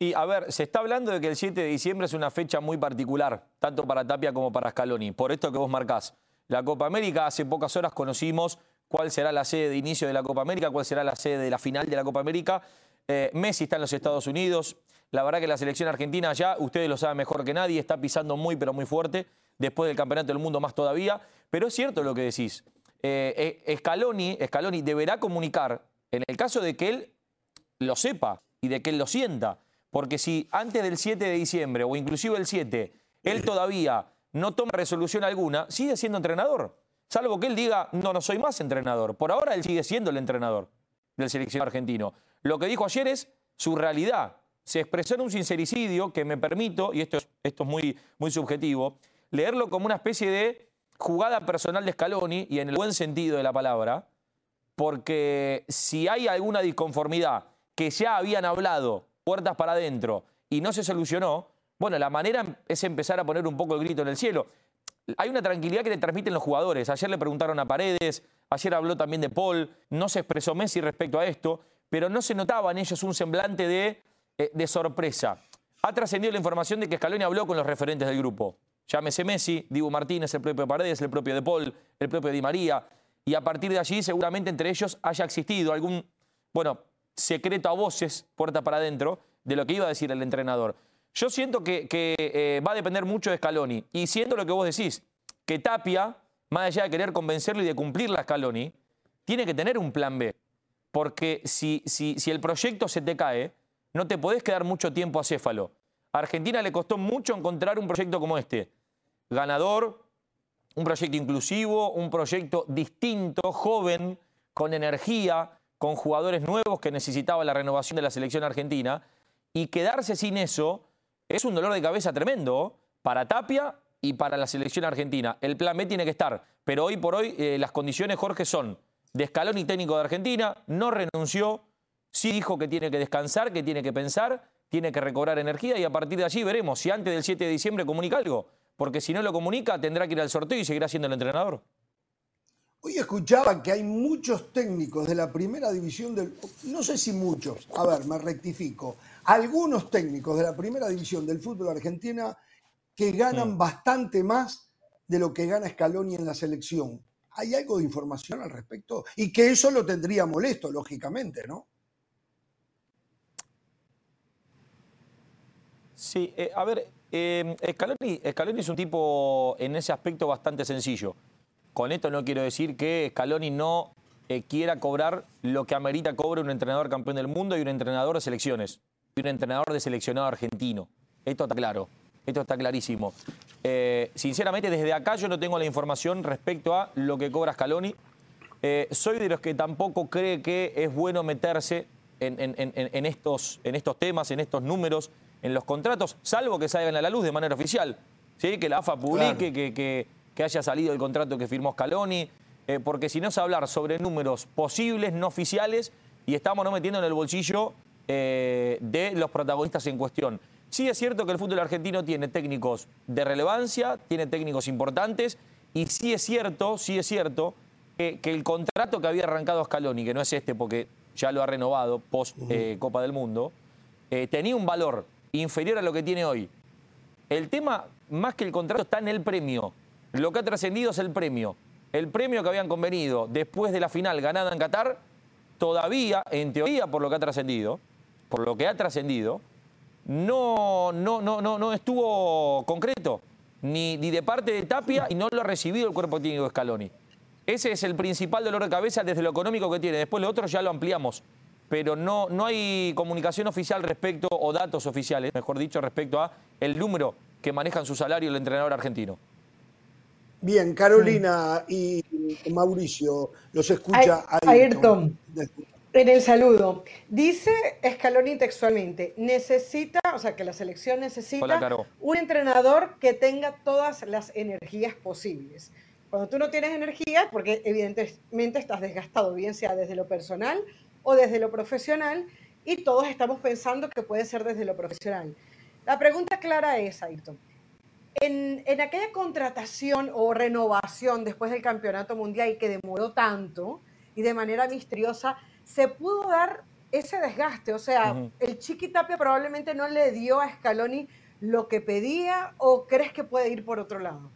Y a ver, se está hablando de que el 7 de diciembre es una fecha muy particular, tanto para Tapia como para Scaloni, por esto que vos marcás la Copa América. Hace pocas horas conocimos cuál será la sede de inicio de la Copa América, cuál será la sede de la final de la Copa América. Eh, Messi está en los Estados Unidos. La verdad que la selección argentina ya, ustedes lo saben mejor que nadie, está pisando muy pero muy fuerte, después del Campeonato del Mundo más todavía. Pero es cierto lo que decís. Eh, eh, Scaloni, Scaloni deberá comunicar, en el caso de que él lo sepa y de que él lo sienta, porque si antes del 7 de diciembre o inclusive el 7, él todavía no toma resolución alguna, sigue siendo entrenador. Salvo que él diga, no, no soy más entrenador. Por ahora él sigue siendo el entrenador del seleccionado argentino. Lo que dijo ayer es su realidad. se expresó en un sincericidio que me permito, y esto es, esto es muy, muy subjetivo, leerlo como una especie de jugada personal de Scaloni, y en el buen sentido de la palabra, porque si hay alguna disconformidad que ya habían hablado puertas para adentro y no se solucionó, bueno, la manera es empezar a poner un poco el grito en el cielo. Hay una tranquilidad que le transmiten los jugadores. Ayer le preguntaron a Paredes, ayer habló también de Paul, no se expresó Messi respecto a esto, pero no se notaba en ellos un semblante de, eh, de sorpresa. Ha trascendido la información de que Scaloni habló con los referentes del grupo. Llámese Messi, Dibu Martínez, el propio Paredes, el propio De Paul, el propio Di María. Y a partir de allí seguramente entre ellos haya existido algún, bueno, secreto a voces, puerta para adentro, de lo que iba a decir el entrenador. Yo siento que, eh, va a depender mucho de Scaloni. Y siento lo que vos decís, que Tapia, más allá de querer convencerlo y de cumplir la Scaloni, tiene que tener un plan B. Porque si, el proyecto se te cae, no te podés quedar mucho tiempo acéfalo. A Argentina le costó mucho encontrar un proyecto como este. Ganador, un proyecto inclusivo, un proyecto distinto, joven, con energía, con jugadores nuevos que necesitaba la renovación de la selección argentina. Y quedarse sin eso es un dolor de cabeza tremendo para Tapia y para la selección argentina. El plan B tiene que estar, pero hoy por hoy eh, las condiciones, Jorge, son de escalón y técnico de Argentina, no renunció, sí dijo que tiene que descansar, que tiene que pensar, tiene que recobrar energía y a partir de allí veremos si antes del 7 de diciembre comunica algo, porque si no lo comunica tendrá que ir al sorteo y seguirá siendo el entrenador. Hoy escuchaba que hay muchos técnicos de la primera división del... No sé si muchos, a ver, me rectifico. Algunos técnicos de la primera división del fútbol argentina que ganan bastante más de lo que gana Scaloni en la selección. ¿Hay algo de información al respecto? Y que eso lo tendría molesto, lógicamente, ¿no? Sí, eh, a ver, eh, Scaloni, Scaloni es un tipo en ese aspecto bastante sencillo. Con esto no quiero decir que Scaloni no eh, quiera cobrar lo que amerita cobre un entrenador campeón del mundo y un entrenador de selecciones. Un entrenador de seleccionado argentino. Esto está claro. Esto está clarísimo. Eh, sinceramente, desde acá yo no tengo la información respecto a lo que cobra Scaloni. Eh, soy de los que tampoco cree que es bueno meterse en, estos, en estos temas, en estos números, en los contratos, salvo que salgan a la luz de manera oficial. ¿sí? Que la AFA publique, que que haya salido el contrato que firmó Scaloni, eh, porque si no es hablar sobre números posibles, no oficiales, y estamos no metiendo en el bolsillo eh, de los protagonistas en cuestión. Sí es cierto que el fútbol argentino tiene técnicos de relevancia, tiene técnicos importantes, y sí es cierto, sí es cierto, que, el contrato que había arrancado Scaloni, que no es este porque ya lo ha renovado post eh, Copa del Mundo, tenía un valor inferior a lo que tiene hoy. El tema, más que el contrato, está en el premio. Lo que ha trascendido es el premio. El premio que habían convenido después de la final ganada en Qatar, todavía, en teoría, por lo que ha trascendido, por lo que ha trascendido, no, no, no, no, no estuvo concreto, ni, ni de parte de Tapia y no lo ha recibido el cuerpo técnico de Scaloni. Ese es el principal dolor de cabeza desde lo económico que tiene. Después lo otro ya lo ampliamos. Pero no, no hay comunicación oficial respecto, o datos oficiales, mejor dicho, respecto a el número que manejan su salario el entrenador argentino. Bien, Carolina y Mauricio, los escucha Ayrton. En el saludo. Dice Scaloni textualmente, necesita, o sea, que la selección necesita un entrenador que tenga todas las energías posibles. Cuando tú no tienes energía, porque evidentemente estás desgastado, bien sea desde lo personal o desde lo profesional, y todos estamos pensando que puede ser desde lo profesional. La pregunta clara es, Ayrton, en, aquella contratación o renovación después del campeonato mundial que demoró tanto y de manera misteriosa, se pudo dar ese desgaste. O sea, el Chiqui Tapia probablemente no le dio a Scaloni lo que pedía o crees que puede ir por otro lado?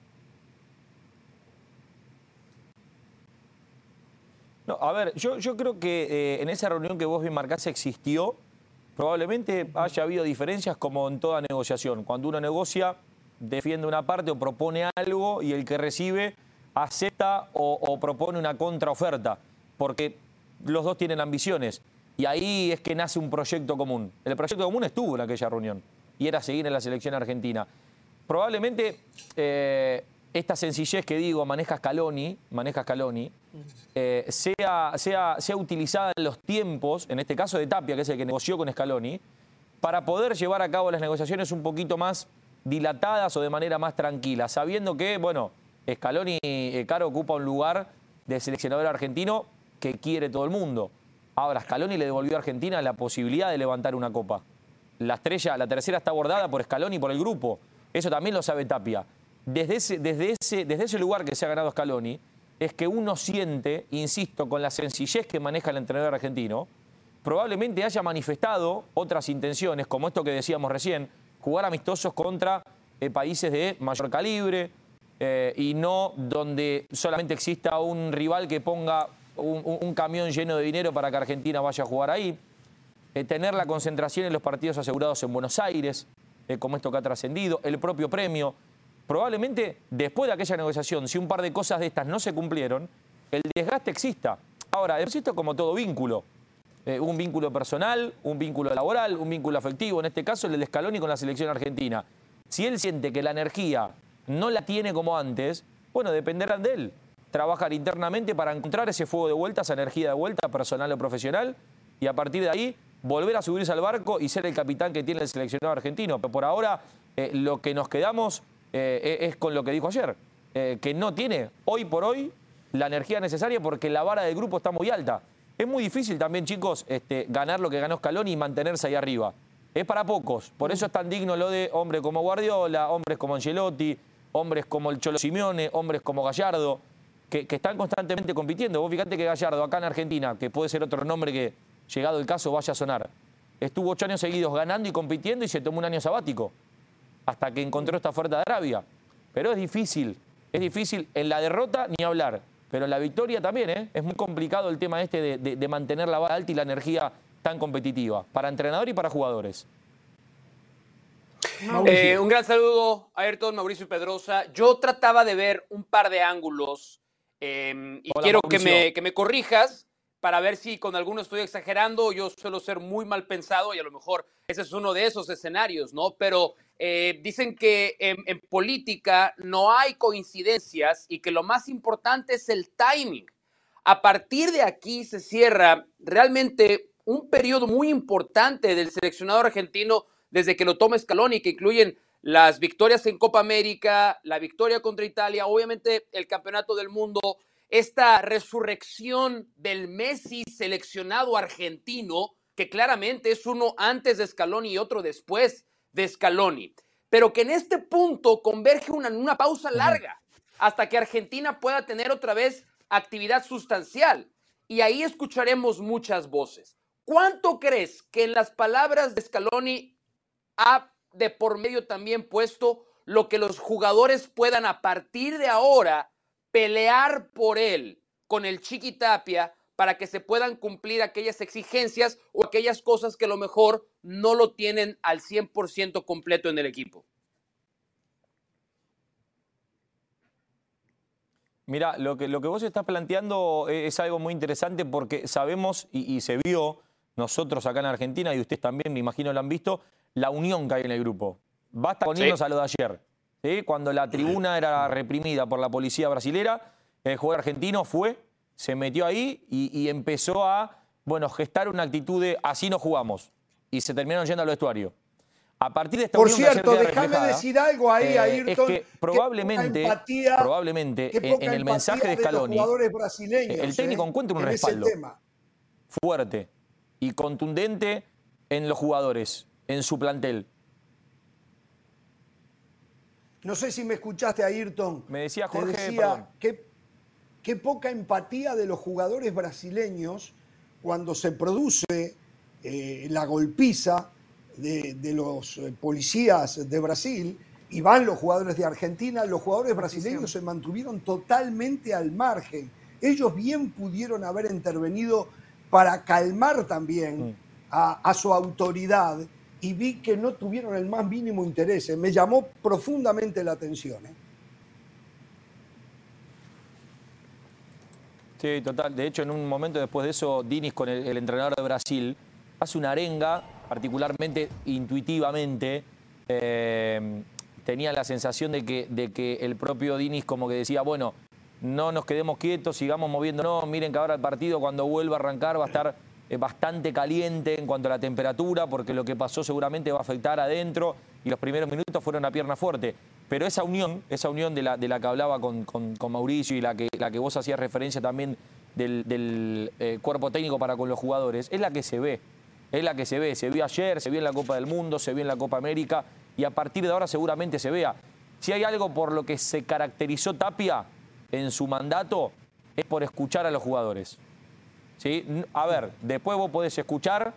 No, a ver, yo, yo creo que eh, en esa reunión que vos bien marcás existió, probablemente haya habido diferencias como en toda negociación. Cuando uno negocia, defiende una parte o propone algo y el que recibe acepta o, propone una contraoferta, porque los dos tienen ambiciones. Y ahí es que nace un proyecto común. El proyecto común estuvo en aquella reunión y era seguir en la selección argentina. Probablemente eh, esta sencillez que digo, maneja Scaloni, maneja Scaloni, eh, sea, sea, sea utilizada en los tiempos, en este caso de Tapia, que es el que negoció con Scaloni, para poder llevar a cabo las negociaciones un poquito más dilatadas o de manera más tranquila, sabiendo que, bueno, Scaloni eh, Caro ocupa un lugar de seleccionador argentino que quiere todo el mundo. Ahora, Scaloni le devolvió a Argentina la posibilidad de levantar una copa. La estrella, la tercera está abordada por Scaloni y por el grupo. Eso también lo sabe Tapia. Desde ese, desde ese, desde ese lugar que se ha ganado Scaloni, es que uno siente, insisto, con la sencillez que maneja el entrenador argentino, probablemente haya manifestado otras intenciones, como esto que decíamos recién, jugar amistosos contra eh, países de mayor calibre eh, y no donde solamente exista un rival que ponga un, camión lleno de dinero para que Argentina vaya a jugar ahí. Eh, tener la concentración en los partidos asegurados en Buenos Aires, como esto que ha trascendido, el propio premio. Probablemente después de aquella negociación, si un par de cosas de estas no se cumplieron, el desgaste exista. Ahora, existe como todo vínculo. Eh, un vínculo personal, un vínculo laboral, un vínculo afectivo, en este caso el de Scaloni con la selección argentina. Si él siente que la energía no la tiene como antes, bueno, dependerán de él. Trabajar internamente para encontrar ese fuego de vuelta, esa energía de vuelta, personal o profesional, y a partir de ahí volver a subirse al barco y ser el capitán que tiene el seleccionado argentino. Pero por ahora eh, lo que nos quedamos eh, es con lo que dijo ayer, que no tiene hoy por hoy la energía necesaria porque la vara del grupo está muy alta. Es muy difícil también, chicos, este, ganar lo que ganó Scaloni y mantenerse ahí arriba. Es para pocos. Por eso es tan digno lo de hombres como Guardiola, hombres como Angelotti, hombres como el Cholo Simeone, hombres como Gallardo, que, están constantemente compitiendo. Vos fíjate que Gallardo, acá en Argentina, que puede ser otro nombre que, llegado el caso, vaya a sonar, estuvo ocho años seguidos ganando y compitiendo y se tomó un año sabático, hasta que encontró esta oferta de Arabia. Pero es difícil, es difícil en la derrota ni hablar. Pero la victoria también, ¿eh? es muy complicado el tema este de, mantener la vara alta y la energía tan competitiva, para entrenador y para jugadores. Eh, un gran saludo a Ayrton, Mauricio Pedrosa. Yo trataba de ver un par de ángulos em, y quiero que me, que me, corrijas para ver si con alguno estoy exagerando. Yo suelo ser muy mal pensado y a lo mejor ese es uno de esos escenarios, ¿no? Pero eh, dicen que en, política no hay coincidencias y que lo más importante es el timing. A partir de aquí se cierra realmente un periodo muy importante del seleccionado argentino desde que lo toma Scaloni, que incluyen las victorias en Copa América, la victoria contra Italia, obviamente el campeonato del mundo, esta resurrección del Messi seleccionado argentino, que claramente es uno antes de Scaloni y otro después de Scaloni, pero que en este punto converge una, una pausa larga hasta que Argentina pueda tener otra vez actividad sustancial. Y ahí escucharemos muchas voces. ¿Cuánto crees que en las palabras de Scaloni ha de por medio también puesto lo que los jugadores puedan a partir de ahora pelear por él con el Chiqui Tapia para que se puedan cumplir aquellas exigencias o aquellas cosas que a lo mejor no lo tienen al 100% completo en el equipo. Mira, lo que, lo que vos estás planteando es algo muy interesante porque sabemos y, se vio nosotros acá en Argentina y ustedes también, me imagino, lo han visto, la unión que hay en el grupo. Basta con irnos a lo de ayer. Cuando la tribuna era reprimida por la policía brasilera, el jugador argentino fue se metió ahí y, empezó a, bueno, gestar una actitud de así no jugamos. Y se terminaron yendo al vestuario. A partir de esta Por cierto, déjame decir algo ahí, eh, Ayrton. Es que probablemente, probablemente en el mensaje de Scaloni, el técnico ¿eh? encuentra un respaldo fuerte y contundente en los jugadores, en su plantel. No sé si me escuchaste, Ayrton. Me decía Jorge, decía, qué poca empatía de los jugadores brasileños cuando se produce eh, la golpiza de, los eh, policías de Brasil y van los jugadores de Argentina, los jugadores brasileños se mantuvieron totalmente al margen. Ellos bien pudieron haber intervenido para calmar también mm. a, su autoridad y vi que no tuvieron el más mínimo interés. Me llamó profundamente la atención. ¿eh? Sí, total. De hecho, en un momento después de eso, Dinis con el, entrenador de Brasil hace una arenga, particularmente intuitivamente. Eh, tenía la sensación de que, de que el propio Dinis como que decía, bueno, no nos quedemos quietos, sigamos moviéndonos, miren que ahora el partido cuando vuelva a arrancar va a estar eh, bastante caliente en cuanto a la temperatura, porque lo que pasó seguramente va a afectar adentro y los primeros minutos fueron a pierna fuerte. Pero esa unión, esa unión de la, de la que hablaba con, Mauricio y la que, la que vos hacías referencia también del, eh, cuerpo técnico para con los jugadores, es la que se ve. Es la que se ve. Se vio ayer, se vio en la Copa del Mundo, se vio en la Copa América y a partir de ahora seguramente se vea. Si hay algo por lo que se caracterizó Tapia en su mandato, es por escuchar a los jugadores. ¿Sí? A ver, después vos podés escuchar,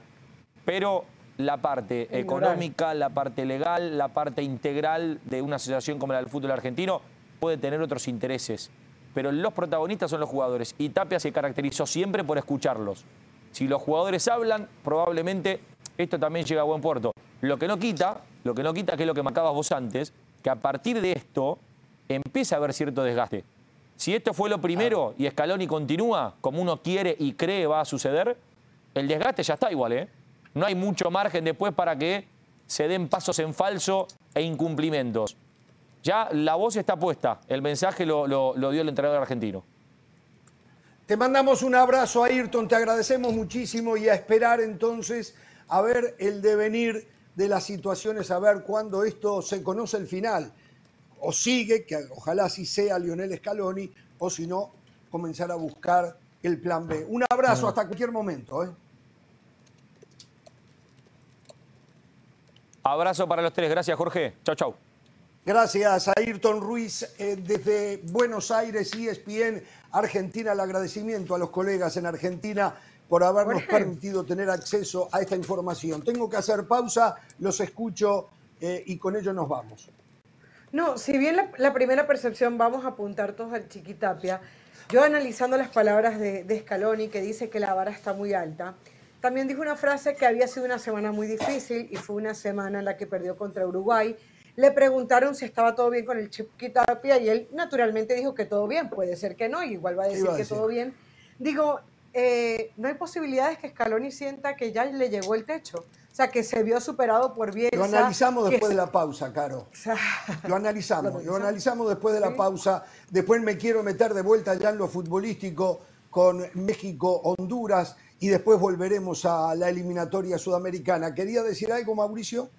pero la parte económica, la parte legal, la parte integral de una asociación como la del fútbol argentino puede tener otros intereses. Pero los protagonistas son los jugadores y Tapia se caracterizó siempre por escucharlos. Si los jugadores hablan, probablemente esto también llega a buen puerto. Lo que no quita, lo que no quita, que es lo que marcabas vos antes, que a partir de esto empieza a haber cierto desgaste. Si esto fue lo primero y Scaloni continúa como uno quiere y cree va a suceder, el desgaste ya está igual, ¿eh? No hay mucho margen después para que se den pasos en falso e incumplimientos. Ya la voz está puesta, el mensaje lo, dio el entrenador argentino. Te mandamos un abrazo, Ayrton, te agradecemos muchísimo y a esperar entonces a ver el devenir de las situaciones, a ver cuándo esto se conoce el final o sigue, que ojalá así sea Lionel Scaloni, o si no, comenzar a buscar el plan B. Un abrazo hasta cualquier momento. ¿eh? Abrazo para los tres. Gracias, Jorge. Chau, chau. Gracias a Ayrton Ruiz eh, desde Buenos Aires, ESPN, Argentina. El agradecimiento a los colegas en Argentina por habernos permitido tener acceso a esta información. Tengo que hacer pausa, los escucho eh, y con ello nos vamos. No, si bien la, primera percepción vamos a apuntar todos al Chiquitapia, yo analizando las palabras de, de, Scaloni que dice que la vara está muy alta, también dijo una frase que había sido una semana muy difícil y fue una semana en la que perdió contra Uruguay. Le preguntaron si estaba todo bien con el Chiquitapia y él naturalmente dijo que todo bien, puede ser que no, igual va a decir que todo bien. Digo, eh, no hay posibilidades que Scaloni sienta que ya le llegó el techo. O sea, que se vio superado por Bielsa. Lo analizamos después de la pausa, Caro. Lo analizamos, lo analizamos después de la pausa. Después me quiero meter de vuelta ya en lo futbolístico con México, Honduras y después volveremos a la eliminatoria sudamericana. ¿Quería decir algo, Mauricio?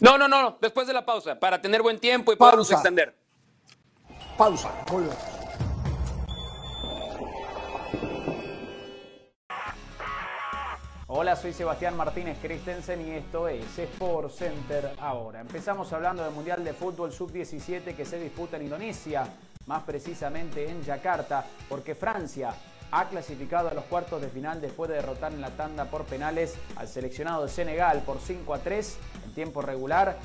No, no, no, después de la pausa, para tener buen tiempo y podernos extender. Pausa, volvemos. Hola, soy Sebastián Martínez Christensen y esto es Sport Center ahora. Empezamos hablando del Mundial de Fútbol Sub-17 que se disputa en Indonesia, más precisamente en Yakarta, porque Francia ha clasificado a los cuartos de final después de derrotar en la tanda por penales al seleccionado de Senegal por 5 a 3 en tiempo regular.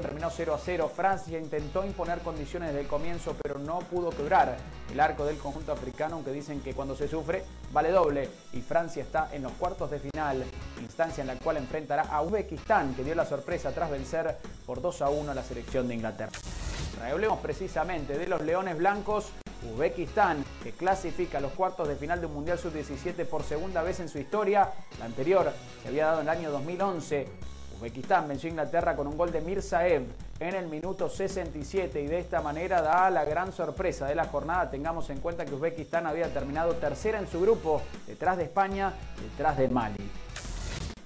Terminó 0 a 0. Francia intentó imponer condiciones desde el comienzo, pero no pudo quebrar el arco del conjunto africano, aunque dicen que cuando se sufre vale doble. Y Francia está en los cuartos de final, instancia en la cual enfrentará a Uzbekistán, que dio la sorpresa tras vencer por 2 a 1 a la selección de Inglaterra. Hablemos precisamente de los Leones Blancos. Uzbekistán, que clasifica a los cuartos de final de un Mundial Sub-17 por segunda vez en su historia. La anterior se había dado en el año 2011 Uzbekistán venció a Inglaterra con un gol de Mirzaev en el minuto 67 y de esta manera da la gran sorpresa de la jornada. Tengamos en cuenta que Uzbekistán había terminado tercera en su grupo, detrás de España, detrás de Mali.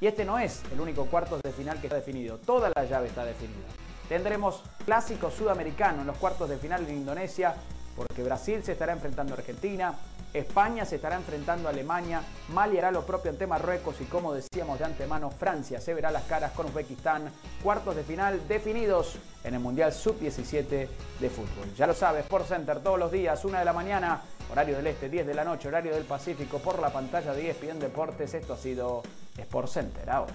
Y este no es el único cuartos de final que está definido, toda la llave está definida. Tendremos clásico sudamericano en los cuartos de final en Indonesia, porque Brasil se estará enfrentando a Argentina, España se estará enfrentando a Alemania, Mali hará lo propio ante Marruecos y como decíamos de antemano, Francia se verá las caras con Uzbekistán, cuartos de final definidos en el Mundial Sub-17 de fútbol. Ya lo sabes, Sport Center todos los días, 1 de la mañana, horario del este, 10 de la noche, horario del Pacífico, por la pantalla de ESPN Deportes. Esto ha sido Sport Center ahora.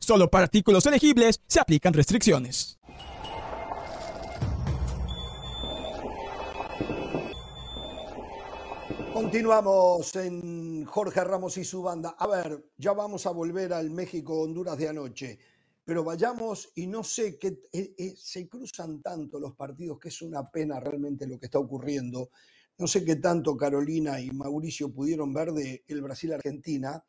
Solo para artículos elegibles se aplican restricciones. Continuamos en Jorge Ramos y su banda. A ver, ya vamos a volver al México-Honduras de anoche, pero vayamos y no sé qué, eh, eh, se cruzan tanto los partidos que es una pena realmente lo que está ocurriendo. No sé qué tanto Carolina y Mauricio pudieron ver de el Brasil-Argentina.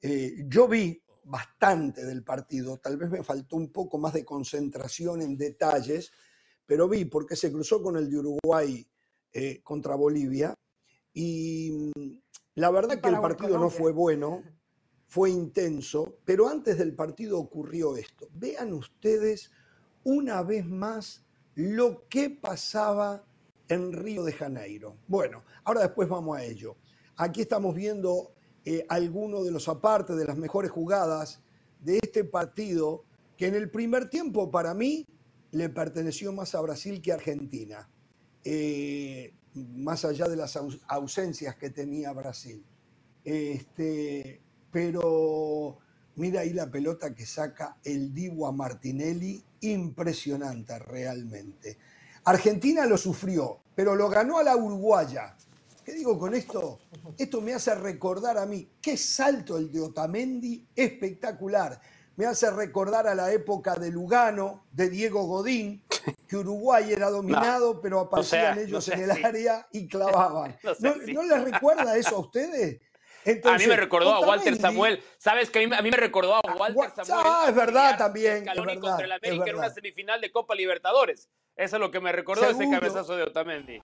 Eh, yo vi bastante del partido, tal vez me faltó un poco más de concentración en detalles, pero vi porque se cruzó con el de Uruguay contra Bolivia y mm, la verdad que el partido no fue bueno, fue intenso, pero antes del partido ocurrió esto. Vean ustedes una vez más lo que pasaba en Río de Janeiro. Bueno, ahora después vamos a ello. Aquí estamos viendo eh, algunos de los apartes de las mejores jugadas de este partido que en el primer tiempo para mí le perteneció más a Brasil que a Argentina. Eh, más allá de las ausencias que tenía Brasil. Este, pero mira ahí la pelota que saca el Divo a Martinelli, impresionante realmente. Argentina lo sufrió, pero lo ganó a la Uruguaya. ¿Qué digo con esto? Esto me hace recordar a mí, qué salto el de Otamendi, espectacular me hace recordar a la época de Lugano, de Diego Godín, que Uruguay era dominado, pero aparecían ellos en el área y clavaban. ¿No, les recuerda eso a ustedes? a mí me recordó a Walter Samuel. ¿Sabes que a mí, me recordó a ah, Walter Samuel? Ah, es verdad también. Es verdad, contra el América en una semifinal de Copa Libertadores. Eso es lo que me recordó ese cabezazo de Otamendi.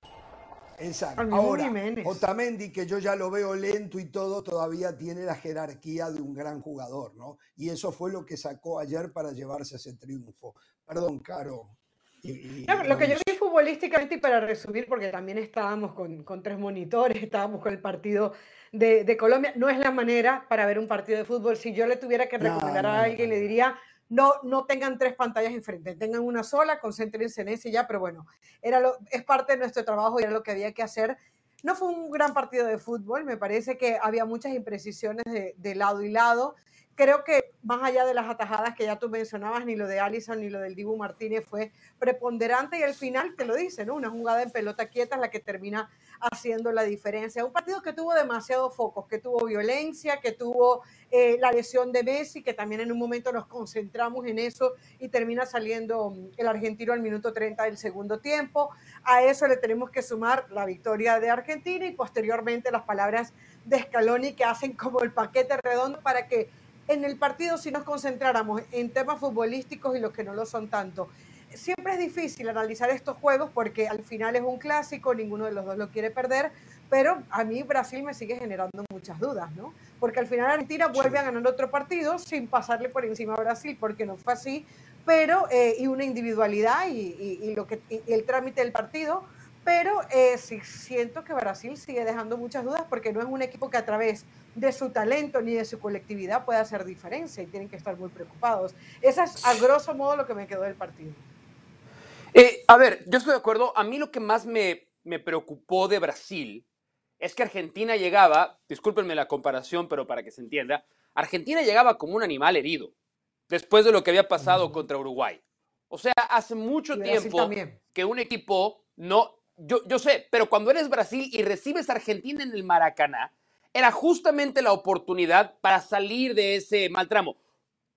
Exacto. Ahora, Otamendi, que yo ya lo veo lento y todo, todavía tiene la jerarquía de un gran jugador, ¿no? Y eso fue lo que sacó ayer para llevarse ese triunfo. Perdón, Caro. lo que yo vi futbolísticamente, y para resumir, porque también estábamos con, con tres monitores, estábamos con el partido de, de, Colombia, no es la manera para ver un partido de fútbol. Si yo le tuviera que recomendar a alguien, le diría no, no tengan tres pantallas enfrente, tengan una sola, concéntrense en ese ya, pero bueno, era lo, es parte de nuestro trabajo y era lo que había que hacer. No fue un gran partido de fútbol, me parece que había muchas imprecisiones de, de lado y lado. Creo que más allá de las atajadas que ya tú mencionabas, ni lo de Allison ni lo del Dibu Martínez fue preponderante y al final te lo dice, ¿no? Una jugada en pelota quieta es la que termina haciendo la diferencia. Un partido que tuvo demasiados focos, que tuvo violencia, que tuvo eh, la lesión de Messi, que también en un momento nos concentramos en eso y termina saliendo mm, el argentino al minuto 30 del segundo tiempo. A eso le tenemos que sumar la victoria de Argentina y posteriormente las palabras de Scaloni que hacen como el paquete redondo para que en el partido si nos concentráramos en temas futbolísticos y los que no lo son tanto siempre es difícil analizar estos juegos porque al final es un clásico, ninguno de los dos lo quiere perder, pero a mí Brasil me sigue generando muchas dudas, ¿no? Porque al final Argentina vuelve a ganar otro partido sin pasarle por encima a Brasil, porque no fue así, pero, eh, y una individualidad y, lo que, el trámite del partido, pero eh, sí siento que Brasil sigue dejando muchas dudas porque no es un equipo que a través de su talento ni de su colectividad pueda hacer diferencia y tienen que estar muy preocupados. Esa es a grosso modo lo que me quedó del partido. Eh, a ver, yo estoy de acuerdo. A mí lo que más me, me preocupó de Brasil es que Argentina llegaba, discúlpenme la comparación, pero para que se entienda, Argentina llegaba como un animal herido después de lo que había pasado contra Uruguay. O sea, hace mucho tiempo que un equipo no, yo, yo sé, pero cuando eres Brasil y recibes a Argentina en el Maracaná, era justamente la oportunidad para salir de ese mal tramo.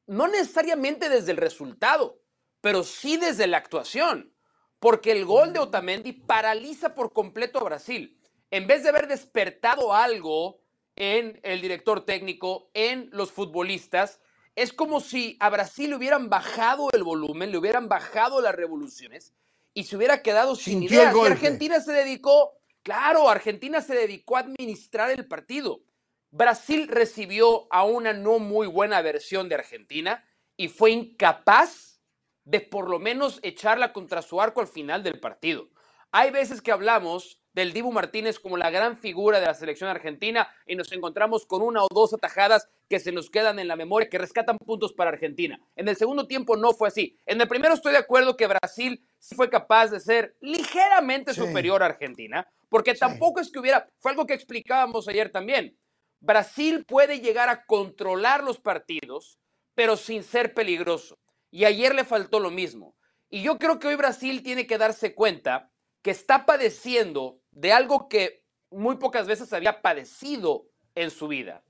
No necesariamente desde el resultado, pero sí desde la actuación, porque el gol de Otamendi paraliza por completo a Brasil. En vez de haber despertado algo en el director técnico, en los futbolistas, es como si a Brasil le hubieran bajado el volumen, le hubieran bajado las revoluciones y se hubiera quedado sin ideas. Y Argentina se dedicó, claro, Argentina se dedicó a administrar el partido. Brasil recibió a una no muy buena versión de Argentina y fue incapaz de por lo menos echarla contra su arco al final del partido. Hay veces que hablamos del Dibu Martínez como la gran figura de la selección argentina y nos encontramos con una o dos atajadas que se nos quedan en la memoria, que rescatan puntos para Argentina. En el segundo tiempo no fue así. En el primero estoy de acuerdo que Brasil sí fue capaz de ser ligeramente Sí. superior a Argentina, porque tampoco es que hubiera, fue algo que explicábamos ayer también. Brasil puede llegar a controlar los partidos, pero sin ser peligroso. Y ayer le faltó lo mismo. Y yo creo que hoy Brasil tiene que darse cuenta que está padeciendo de algo que muy pocas veces había padecido en su vida.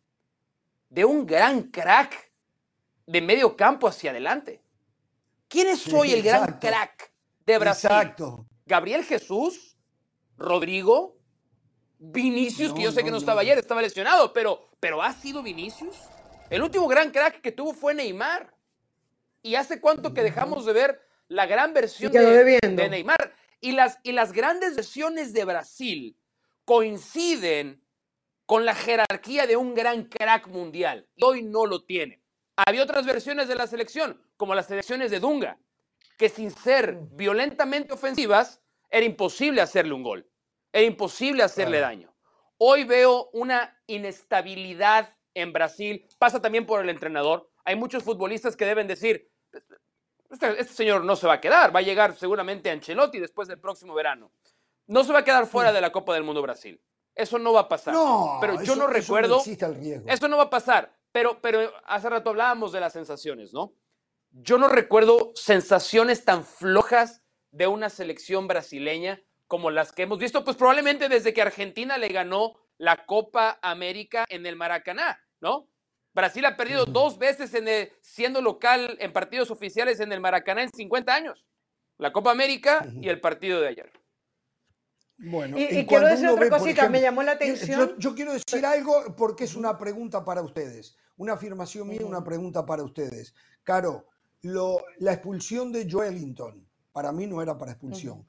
De un gran crack de medio campo hacia adelante. ¿Quién es hoy el gran exacto. crack de Brasil? Exacto. ¿Gabriel Jesús? ¿Rodrigo? ¿Vinicius? que yo sé no, que no no. estaba ayer, estaba lesionado, pero, pero ¿ha sido Vinicius? El último gran crack que tuvo fue Neymar. ¿Y hace cuánto que dejamos de ver la gran versión de, de Neymar? Y las, y las grandes versiones de Brasil coinciden con la jerarquía de un gran crack mundial. Y hoy no lo tiene. Había otras versiones de la selección, como las selecciones de Dunga, que sin ser violentamente ofensivas, era imposible hacerle un gol. Era imposible hacerle Claro. daño. Hoy veo una inestabilidad en Brasil. Pasa también por el entrenador. Hay muchos futbolistas que deben decir, este, este señor no se va a quedar, va a llegar seguramente a Ancelotti después del próximo verano. No se va a quedar fuera de la Copa del Mundo Brasil. Eso no va a pasar. No, pero yo eso- no eso recuerdo. existe el riesgo. Eso no va a pasar. Pero, pero hace rato hablábamos de las sensaciones, ¿no? Yo no recuerdo sensaciones tan flojas de una selección brasileña como las que hemos visto, pues probablemente desde que Argentina le ganó la Copa América en el Maracaná, ¿no? Brasil ha perdido dos veces en el- siendo local en partidos oficiales en el Maracaná en 50 años. La Copa América y el partido de ayer. Bueno, Y- y quiero cuando decir uno otra ve, cosita, me llamó la atención. Yo, yo quiero decir algo porque es una pregunta para ustedes. Una afirmación mía, una pregunta para ustedes. Caro, lo- la expulsión de Joelinton, para mí no era para expulsión.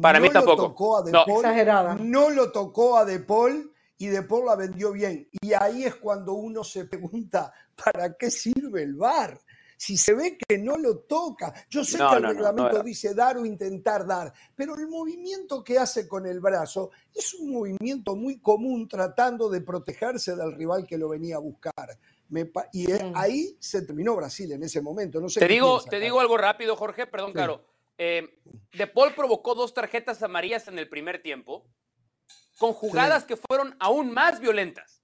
Para no mí lo tampoco. tocó a De No. Paul, Exagerada. No lo tocó a De Paul y De Paul la vendió bien. Y ahí es cuando uno se pregunta, ¿para qué sirve el VAR? Si se ve que no lo toca. Yo sé No, que el no, no, no reglamento dice dar o intentar dar, pero el movimiento que hace con el brazo es un movimiento muy común tratando de protegerse del rival que lo venía a buscar. Me y eh, Mm. ahí se terminó Brasil en ese momento. No sé Te digo, piensa, te digo algo rápido, Jorge, perdón, Sí. Caro. Eh, de Paul provocó dos tarjetas amarillas en el primer tiempo, con jugadas que fueron aún más violentas,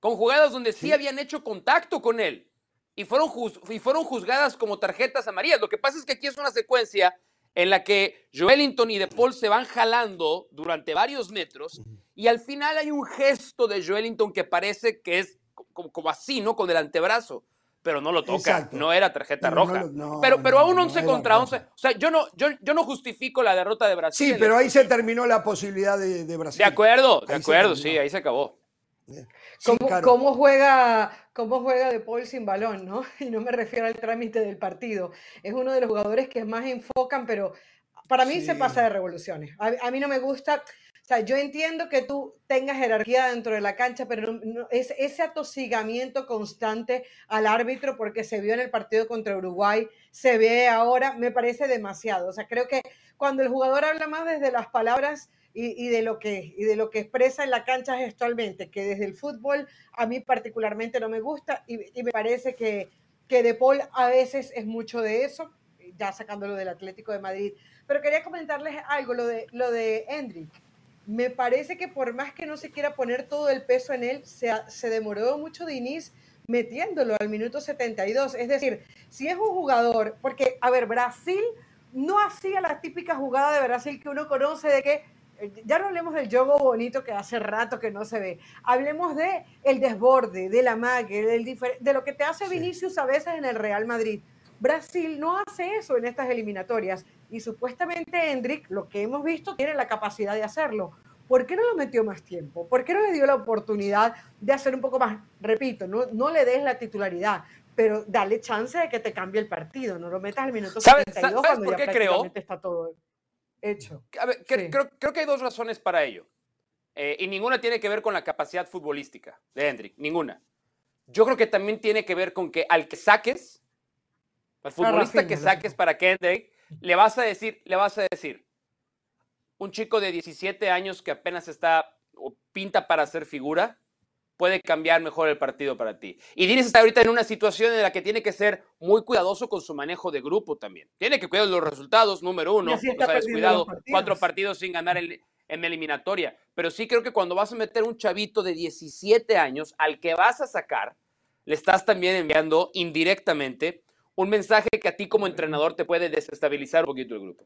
con jugadas donde sí, Sí. habían hecho contacto con él y fueron, y fueron juzgadas como tarjetas amarillas. Lo que pasa es que aquí es una secuencia en la que Joelinton y De Paul se van jalando durante varios metros y al final hay un gesto de Joelinton que parece que es como, como así, ¿no? Con el antebrazo. Pero no lo toca, Exacto. no era tarjeta Pero roja. no, pero pero no, a un no 11 era contra roja. 11. O sea, yo no, yo, yo no justifico la derrota de Brasil. Sí, pero ahí se terminó la posibilidad de, de Brasil. De acuerdo, de Ahí acuerdo, sí, ahí se acabó. Sí, ¿Cómo, cómo juega, ¿Cómo juega De Paul sin balón? ¿no? Y no me refiero al trámite del partido. Es uno de los jugadores que más enfocan, pero para mí se pasa de revoluciones. A, a mí no me gusta. O sea, yo entiendo que tú tengas jerarquía dentro de la cancha, pero no- no- es ese atosigamiento constante al árbitro, porque se vio en el partido contra Uruguay, se ve ahora, me parece demasiado. O sea, creo que cuando el jugador habla más desde las palabras y, y de lo que, y de lo que expresa en la cancha gestualmente, que desde el fútbol a mí particularmente no me gusta y, y me parece que, que De Paul a veces es mucho de eso, ya sacándolo del Atlético de Madrid. Pero quería comentarles algo, lo de, lo de Hendrik. Me parece que por más que no se quiera poner todo el peso en él, se, se demoró mucho Diniz metiéndolo al minuto 72. Es decir, si es un jugador, porque, a ver, Brasil no hacía la típica jugada de Brasil que uno conoce de que, eh, ya no hablemos del juego bonito que hace rato que no se ve, hablemos de el desborde, de la mague, del de lo que te hace. Vinicius a veces en el Real Madrid. Brasil no hace eso en estas eliminatorias y supuestamente Hendrik, lo que hemos visto, tiene la capacidad de hacerlo. ¿Por qué no lo metió más tiempo? ¿Por qué no le dio la oportunidad de hacer un poco más? Repito, no, no le des la titularidad, pero dale chance de que te cambie el partido, no lo metas al minuto ¿Sabes- 72 sabes cuando por ya qué creo? está todo hecho. A ver, cre- Sí. creo, creo que hay dos razones para ello. Eh, y ninguna tiene que ver con la capacidad futbolística de Hendrik, ninguna. Yo creo que también tiene que ver con que al que saques, al futbolista Rafinha, que saques para que Hendrik, le vas a decir, le vas a decir, un chico de 17 años que apenas está o pinta para ser figura, puede cambiar mejor el partido para ti. Y Diniz está ahorita en una situación en la que tiene que ser muy cuidadoso con su manejo de grupo también. Tiene que cuidar los resultados, número uno. ha descuidado partidos. cuatro partidos sin ganar en, en eliminatoria. Pero sí creo que cuando vas a meter un chavito de 17 años al que vas a sacar, le estás también enviando indirectamente un mensaje que a ti como entrenador te puede desestabilizar un poquito el grupo.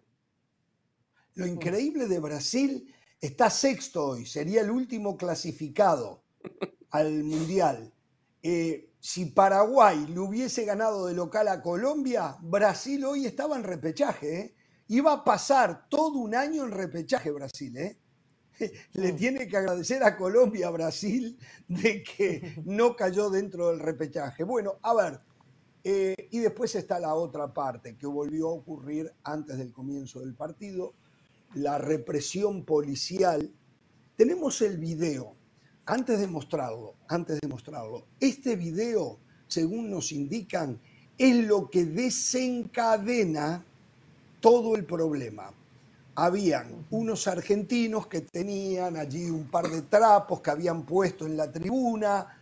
Lo increíble de Brasil está sexto hoy, sería el último clasificado al Mundial. Eh, si Paraguay le hubiese ganado de local a Colombia, Brasil hoy estaba en repechaje. ¿eh? Iba a pasar todo un año en repechaje Brasil. ¿eh? Le tiene que agradecer a Colombia, Brasil, de que no cayó dentro del repechaje. Bueno, a ver, eh, y después está la otra parte que volvió a ocurrir antes del comienzo del partido, la represión policial. Tenemos el video. Antes de mostrarlo, antes de mostrarlo, este video, según nos indican, es lo que desencadena todo el problema. Habían unos argentinos que tenían allí un par de trapos que habían puesto en la tribuna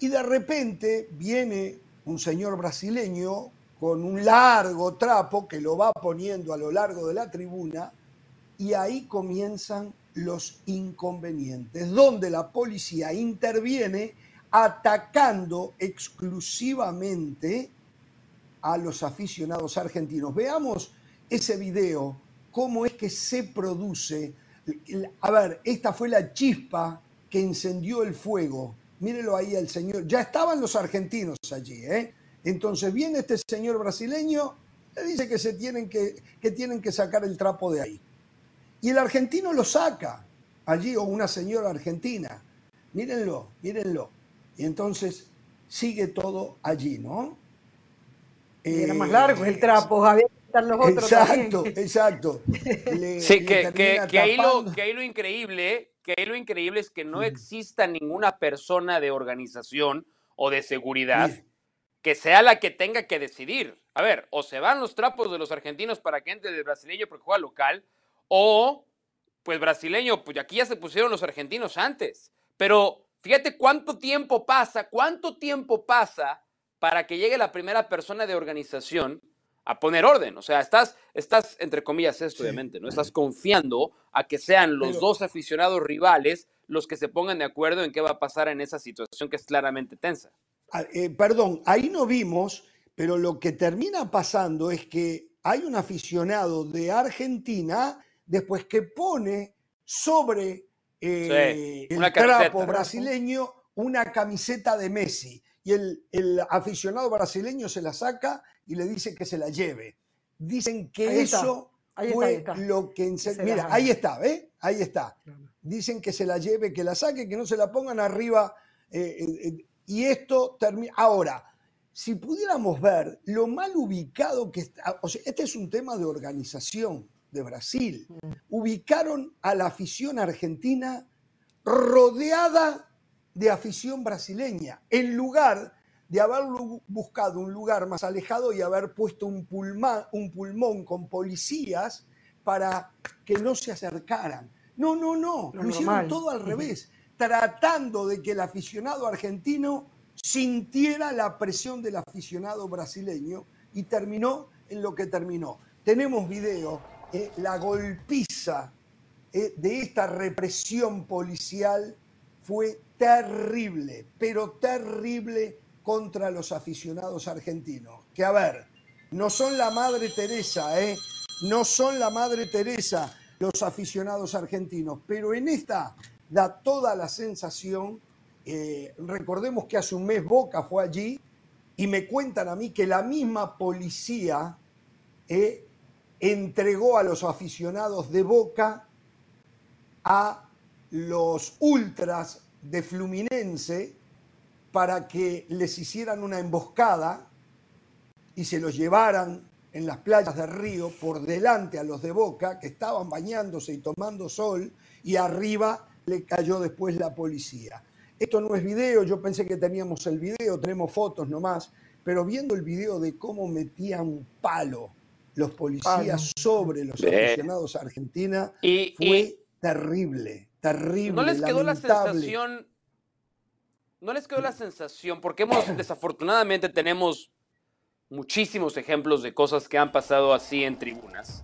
y de repente viene un señor brasileño con un largo trapo que lo va poniendo a lo largo de la tribuna y ahí comienzan los inconvenientes, donde la policía interviene atacando exclusivamente a los aficionados argentinos. Veamos ese video, cómo es que se produce. A ver, esta fue la chispa que encendió el fuego. Mírelo ahí al señor. Ya estaban los argentinos allí, ¿eh? Entonces viene este señor brasileño, le dice que, se tienen que, que tienen que sacar el trapo de ahí. Y el argentino lo saca allí, o una señora argentina. Mírenlo, mírenlo. Y entonces sigue todo allí, ¿no? Y era más Eh, largo el trapo, había que quitar los otros Exacto, también. exacto. Le- Sí, le que, que- termina que ahí lo, que ahí lo increíble, que ahí lo increíble es que no exista ninguna persona de organización o de seguridad que sea la que tenga que decidir. A ver, o se van los trapos de los argentinos para que entre el brasileño porque juega local, o pues brasileño, pues aquí ya se pusieron los argentinos antes. Pero fíjate cuánto tiempo pasa, cuánto tiempo pasa para que llegue la primera persona de organización a poner orden. O sea, estás, estás entre comillas, esto Sí. obviamente, ¿no? Estás confiando a que sean los Pero- dos aficionados rivales los que se pongan de acuerdo en qué va a pasar en esa situación que es claramente tensa. Ah, eh, perdón, ahí no vimos, pero lo que termina pasando es que hay un aficionado de Argentina después que pone sobre eh, Sí, el camiseta. trapo brasileño una camiseta de Messi. Y el, el aficionado brasileño se la saca y le dice que se la lleve. Dicen que Ahí eso ahí fue está. lo que... Mira, ahí está, ¿ves? Ahí está. Dicen que se la lleve, que la saque, que no se la pongan arriba. eh, eh, eh, y esto termina. Ahora, si pudiéramos ver lo mal ubicado que está. O sea, este es un tema de organización de Brasil. Ubicaron a la afición argentina rodeada de afición brasileña, en lugar de haber buscado un lugar más alejado y haber puesto un, pulmón, un pulmón con policías para que no se acercaran. No, no, no, Lo lo hicieron todo al revés, tratando de que el aficionado argentino sintiera la presión del aficionado brasileño y terminó en lo que terminó. Tenemos video, eh, la golpiza eh, de esta represión policial fue terrible, pero terrible contra los aficionados argentinos. Que a ver, no son la Madre Teresa, ¿eh? No son la Madre Teresa los aficionados argentinos, pero en esta da toda la sensación, eh, recordemos que hace un mes Boca fue allí y me cuentan a mí que la misma policía eh, entregó a los aficionados de Boca a los ultras de Fluminense para que les hicieran una emboscada y se los llevaran en las playas de Río por delante a los de Boca que estaban bañándose y tomando sol y arriba le cayó después la policía. Esto no es video, yo pensé que teníamos el video, tenemos fotos nomás, pero viendo el video de cómo metían palo los policías sobre los aficionados a Argentina Y, fue y terrible, terrible. no les quedó la lamentable. sensación, no les quedó la sensación, porque hemos, desafortunadamente tenemos muchísimos ejemplos de cosas que han pasado así en tribunas.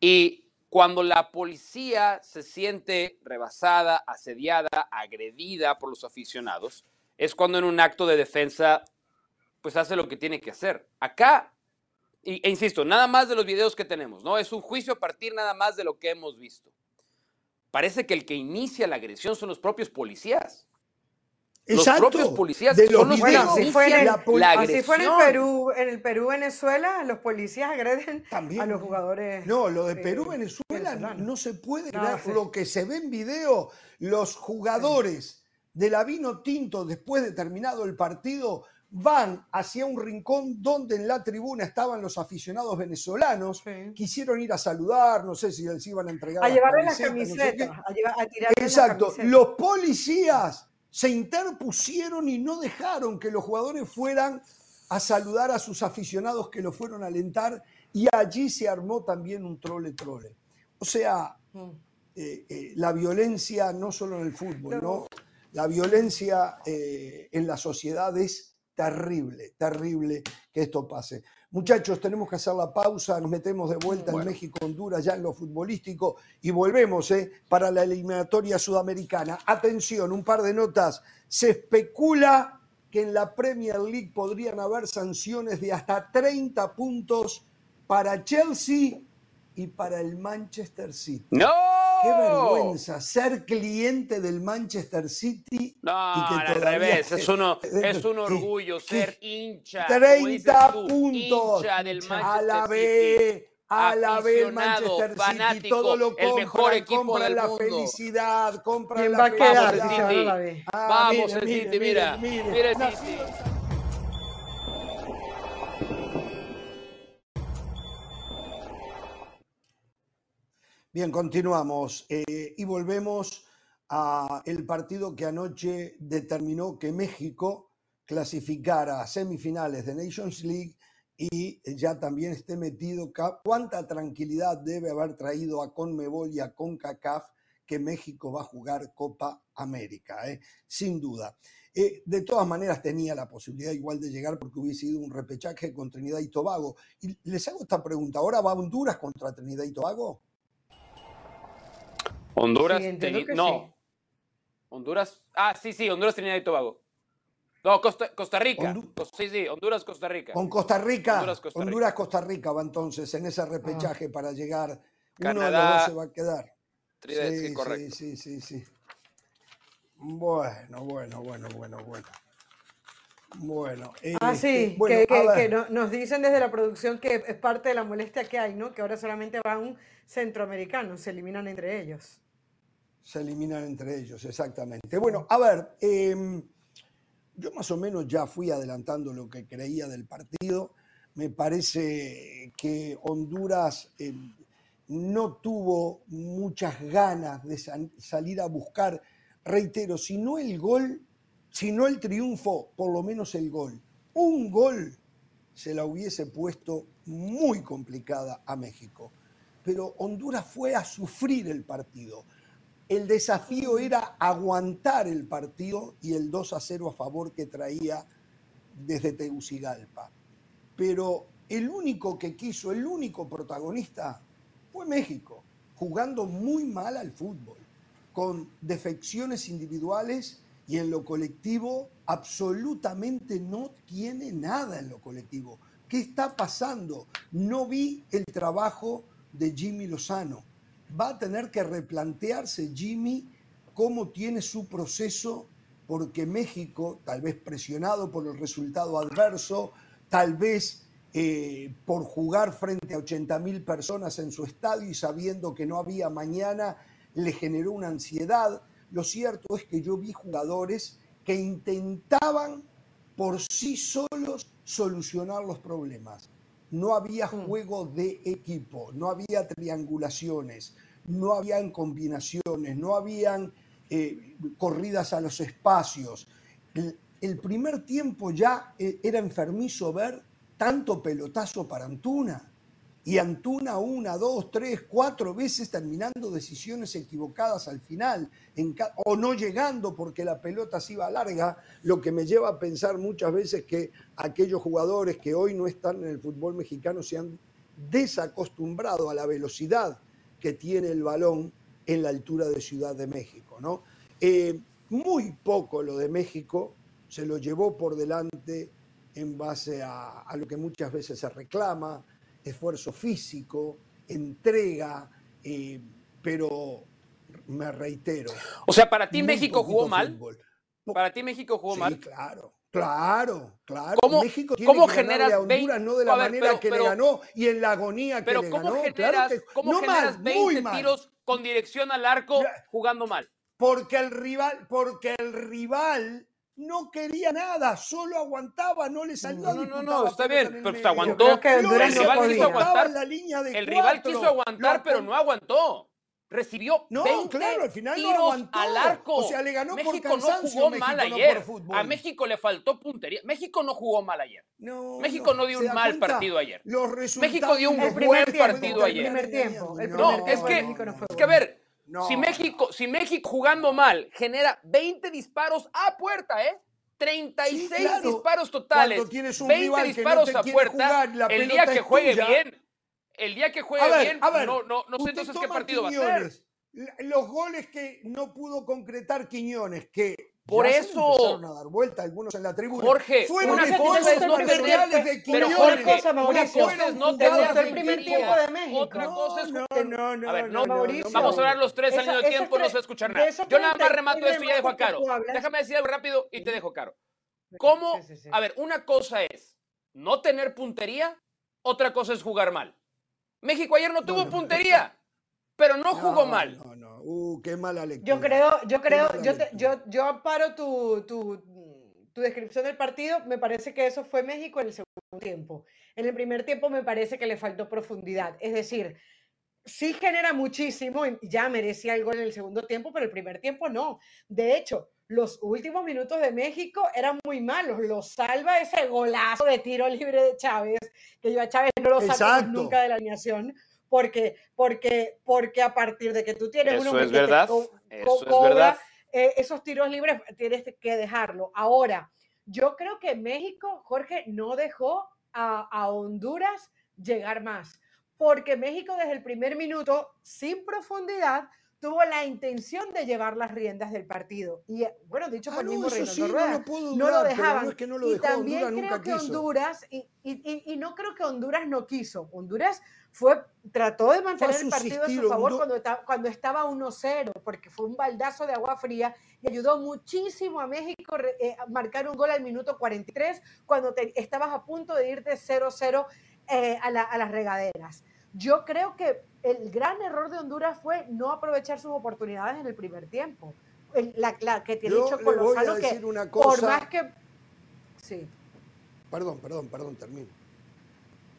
Y cuando la policía se siente rebasada, asediada, agredida por los aficionados, es cuando en un acto de defensa, pues hace lo que tiene que hacer. Acá, e insisto, nada más de los videos que tenemos, ¿no? Es un juicio a partir nada más de lo que hemos visto. Parece que el que inicia la agresión son los propios policías. Los propios policías de son los los que videos, así fue en el- la pol- la Así fue en el agresión. Perú, en el Perú, Venezuela, los policías agreden También. a los jugadores. No, lo de eh, Perú, Venezuela, no se puede No, sí. Lo que se ve en video, los jugadores de la vino tinto después de terminado el partido van hacia un rincón donde en la tribuna estaban los aficionados venezolanos. Sí. Quisieron ir a saludar, no sé si les iban a entregar. A llevarle las camisetas, no sé a, llevar, a tirarle las Exacto. camisetas. Los policías se interpusieron y no dejaron que los jugadores fueran a saludar a sus aficionados que lo fueron a alentar y allí se armó también un trole trole. O sea, Mm. eh, eh, la violencia no solo en el fútbol, No. ¿no? La violencia eh, en la sociedad es terrible, terrible que esto pase. Muchachos, tenemos que hacer la pausa, nos metemos de vuelta en México-Honduras ya en lo futbolístico y volvemos ¿eh? para la eliminatoria sudamericana. Atención, un par de notas. Se especula que en la Premier League podrían haber sanciones de hasta 30 puntos para Chelsea y para el Manchester City. ¡No! Qué vergüenza ser cliente del Manchester City No, y que al revés, te- es, uno, es un orgullo ¿Qué? ser hincha. como dices 30 tú, puntos hincha del a la Manchester B, a la B el aficionado, Manchester City, fanático, todo lo el compran, mejor equipo compran del la mundo. felicidad, compran ¿Quién la va a quedar Vamos, el City. Ah, Vamos, mire, el City, mire, mira. mire. Mira el City. Bien, continuamos eh, y volvemos a el partido que anoche determinó que México clasificara a semifinales de Nations League y ya también esté metido. ¿Cuánta tranquilidad debe haber traído a Conmebol y a CONCACAF que México va a jugar Copa América? eh? Sin duda. Eh, de todas maneras tenía la posibilidad igual de llegar porque hubiese sido un repechaje con Trinidad y Tobago. Y les hago esta pregunta, ¿ahora va Honduras contra Trinidad y Tobago? Honduras, Sí, no. sí. Honduras, ah, sí, sí, Honduras, Trinidad y Tobago. No, Costa, Costa Rica. Hondu- Cos- sí, sí, Honduras, Costa Rica. Con Costa Rica. Honduras, Costa Rica. Honduras, Costa Rica va entonces en ese repechaje Ah. para llegar. Uno de Canadá, los dos se va a quedar. Trinidad, sí, Sí, correcto. sí, sí, sí, sí. Bueno, bueno, bueno, bueno, bueno. Bueno. Ah, este, sí, bueno, que, que no- nos dicen desde la producción que es parte de la molestia que hay, ¿no? Que ahora solamente van centroamericanos, se eliminan entre ellos. Se eliminan entre ellos, exactamente. Bueno, a ver, em, yo más o menos ya fui adelantando lo que creía del partido. Me parece que Honduras em, no tuvo muchas ganas de salir a buscar, reitero, si no el gol, si no el triunfo, por lo menos el gol. Un gol se la hubiese puesto muy complicada a México. Pero Honduras fue a sufrir el partido. El desafío era aguantar el partido y el 2 a 0 a favor que traía desde Tegucigalpa. Pero el único que quiso, el único protagonista fue México, jugando muy mal al fútbol, con defecciones individuales y en lo colectivo absolutamente no tiene nada en lo colectivo. ¿Qué está pasando? No vi el trabajo de Jimmy Lozano. Va a tener que replantearse Jimmy cómo tiene su proceso, porque México, tal vez presionado por el resultado adverso, tal vez eh, por jugar frente a 80 mil personas en su estadio y sabiendo que no había mañana, le generó una ansiedad. Lo cierto es que yo vi jugadores que intentaban por sí solos solucionar los problemas. No había juego de equipo, no había triangulaciones, no habían combinaciones, no habían eh, corridas a los espacios. El, el primer tiempo ya eh, era enfermizo ver tanto pelotazo para Antuna. Y Antuna una, dos, tres, cuatro veces terminando decisiones equivocadas al final, o no llegando porque la pelota se iba larga, lo que me lleva a pensar muchas veces que aquellos jugadores que hoy no están en el fútbol mexicano se han desacostumbrado a la velocidad que tiene el balón en la altura de Ciudad de México. ¿no? Eh, muy poco lo de México se lo llevó por delante en base a, a lo que muchas veces se reclama, esfuerzo físico, entrega, eh, pero me reitero. O sea, para ti México jugó mal. Para ti México jugó sí, mal. Claro, claro, claro. ¿Cómo, México tiene ¿cómo que generas a Honduras, no de la manera que le ganó y en la agonía que le ganó. Generas, claro que, ¿Cómo no generas mal, 20 tiros con dirección al arco jugando mal? Porque el rival, porque el rival no quería nada, solo aguantaba, no le salía. No, no, no, está bien, pero se aguantó. el rival quiso aguantar. el rival quiso aguantar, pero no aguantó. Recibió no, 20 claro, al final tiros no aguantó. al arco. O sea, le ganó México por cansancio, no jugó México, mal no ayer. A México le faltó puntería. México no jugó mal ayer. No, México no, dio un mal cuenta? partido ayer. Los México dio un buen tiempo, partido el ayer. Primer tiempo, el primer no, tiempo es que, es que a ver, si México, si México jugando mal genera 20 disparos a puerta, ¿eh? 36 Sí, claro. disparos totales, Cuando tienes un 20 rival que no disparos te a puerta, jugar, la el día que juegue tuya. bien, el día que juegue A ver, bien, a ver, no, no, no sé entonces qué partido va a ser. Los goles que no pudo concretar Quiñones, que Por ya se eso. le empezaron a dar vuelta algunos en la tribuna. Jorge, fueron una cosa es no tener- de pero. Jorge, cosa, una Mauricio, cosa es no tener el primer puntería, tiempo de México. Otra cosa es No, no, no, A ver, no, no, Mauricio. Vamos a hablar los tres al mismo tiempo, no tres- se va a escuchar nada. Yo nada más 30 remato esto y ya dejo a Caro. Déjame decir algo rápido y te dejo Caro. ¿Cómo? Sí, sí, sí. A ver, una cosa es no tener puntería, otra cosa es jugar mal. México ayer no tuvo no, no. puntería, pero no jugó No, mal. Uh, qué mala lectura. Yo creo, yo creo, yo, te- yo, yo amparo tu, tu, tu descripción del partido. Me parece que eso fue México en el segundo tiempo. En el primer tiempo me parece que le faltó profundidad. Es decir, sí genera muchísimo y ya merecía el gol en el segundo tiempo, pero el primer tiempo no. De hecho, los últimos minutos de México eran muy malos. Lo salva ese golazo de tiro libre de Chávez, que yo a Chávez no lo saco nunca de la alineación. Porque, porque, porque a partir de que tú tienes un Eso hombre es que te verdad, co- eso co- es cobra, verdad. eh, esos tiros libres tienes que dejarlo. Ahora, yo creo que México, Jorge, no dejó a, a Honduras llegar más, porque México desde el primer minuto, sin profundidad, tuvo la intención de llevar las riendas del partido. Y eh, bueno, dicho Ah, por el no, mismo Reinaldo sí, no Rueda, lo puedo no dudar, lo dejaban. no es que no lo y dejó, también Honduras creo nunca que quiso. Honduras, y, y- y- y no creo que Honduras no quiso, Honduras fue, trató de mantener el partido a su favor cuando, cuando estaba 1-0, porque fue un baldazo de agua fría y ayudó muchísimo a México eh, a marcar un gol al minuto 43 cuando te- estabas a punto de irte 0-0 eh, a, la- a las regaderas. Yo creo que el gran error de Honduras fue no aprovechar sus oportunidades en el primer tiempo. La, la que tiene a Lozano que por más que... Sí. Perdón, perdón, perdón, termino.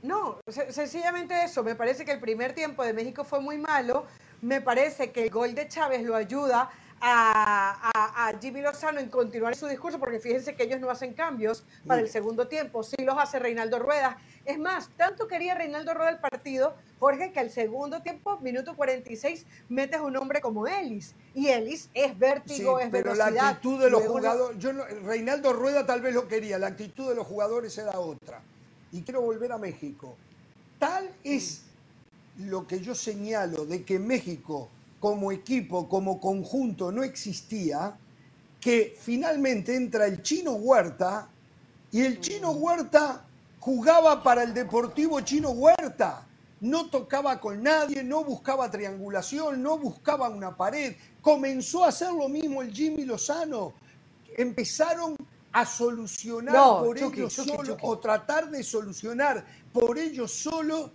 No, se- sencillamente eso. Me parece que el primer tiempo de México fue muy malo. Me parece que el gol de Chávez lo ayuda a, a- a Jimmy Lozano en continuar su discurso, porque fíjense que ellos no hacen cambios para el segundo tiempo. Sí los hace Reinaldo Rueda. Es más, tanto quería Reinaldo Rueda el partido, Jorge, que al segundo tiempo, minuto 46, metes un hombre como Ellis. Y Ellis es Sí, vértigo, es pero velocidad. la actitud de los Luego jugadores, yo no- Reinaldo Rueda tal vez lo quería, la actitud de los jugadores era otra. Y quiero volver a México. Tal es lo que yo señalo de que México como equipo, como conjunto no existía, que finalmente entra el chino Huerta y el chino Huerta jugaba para el Deportivo Chino Huerta. No tocaba con nadie, no buscaba triangulación, no buscaba una pared. Comenzó a hacer lo mismo el Jimmy Lozano. Empezaron a solucionar No, por ellos Chucky. o tratar de solucionar por ellos solos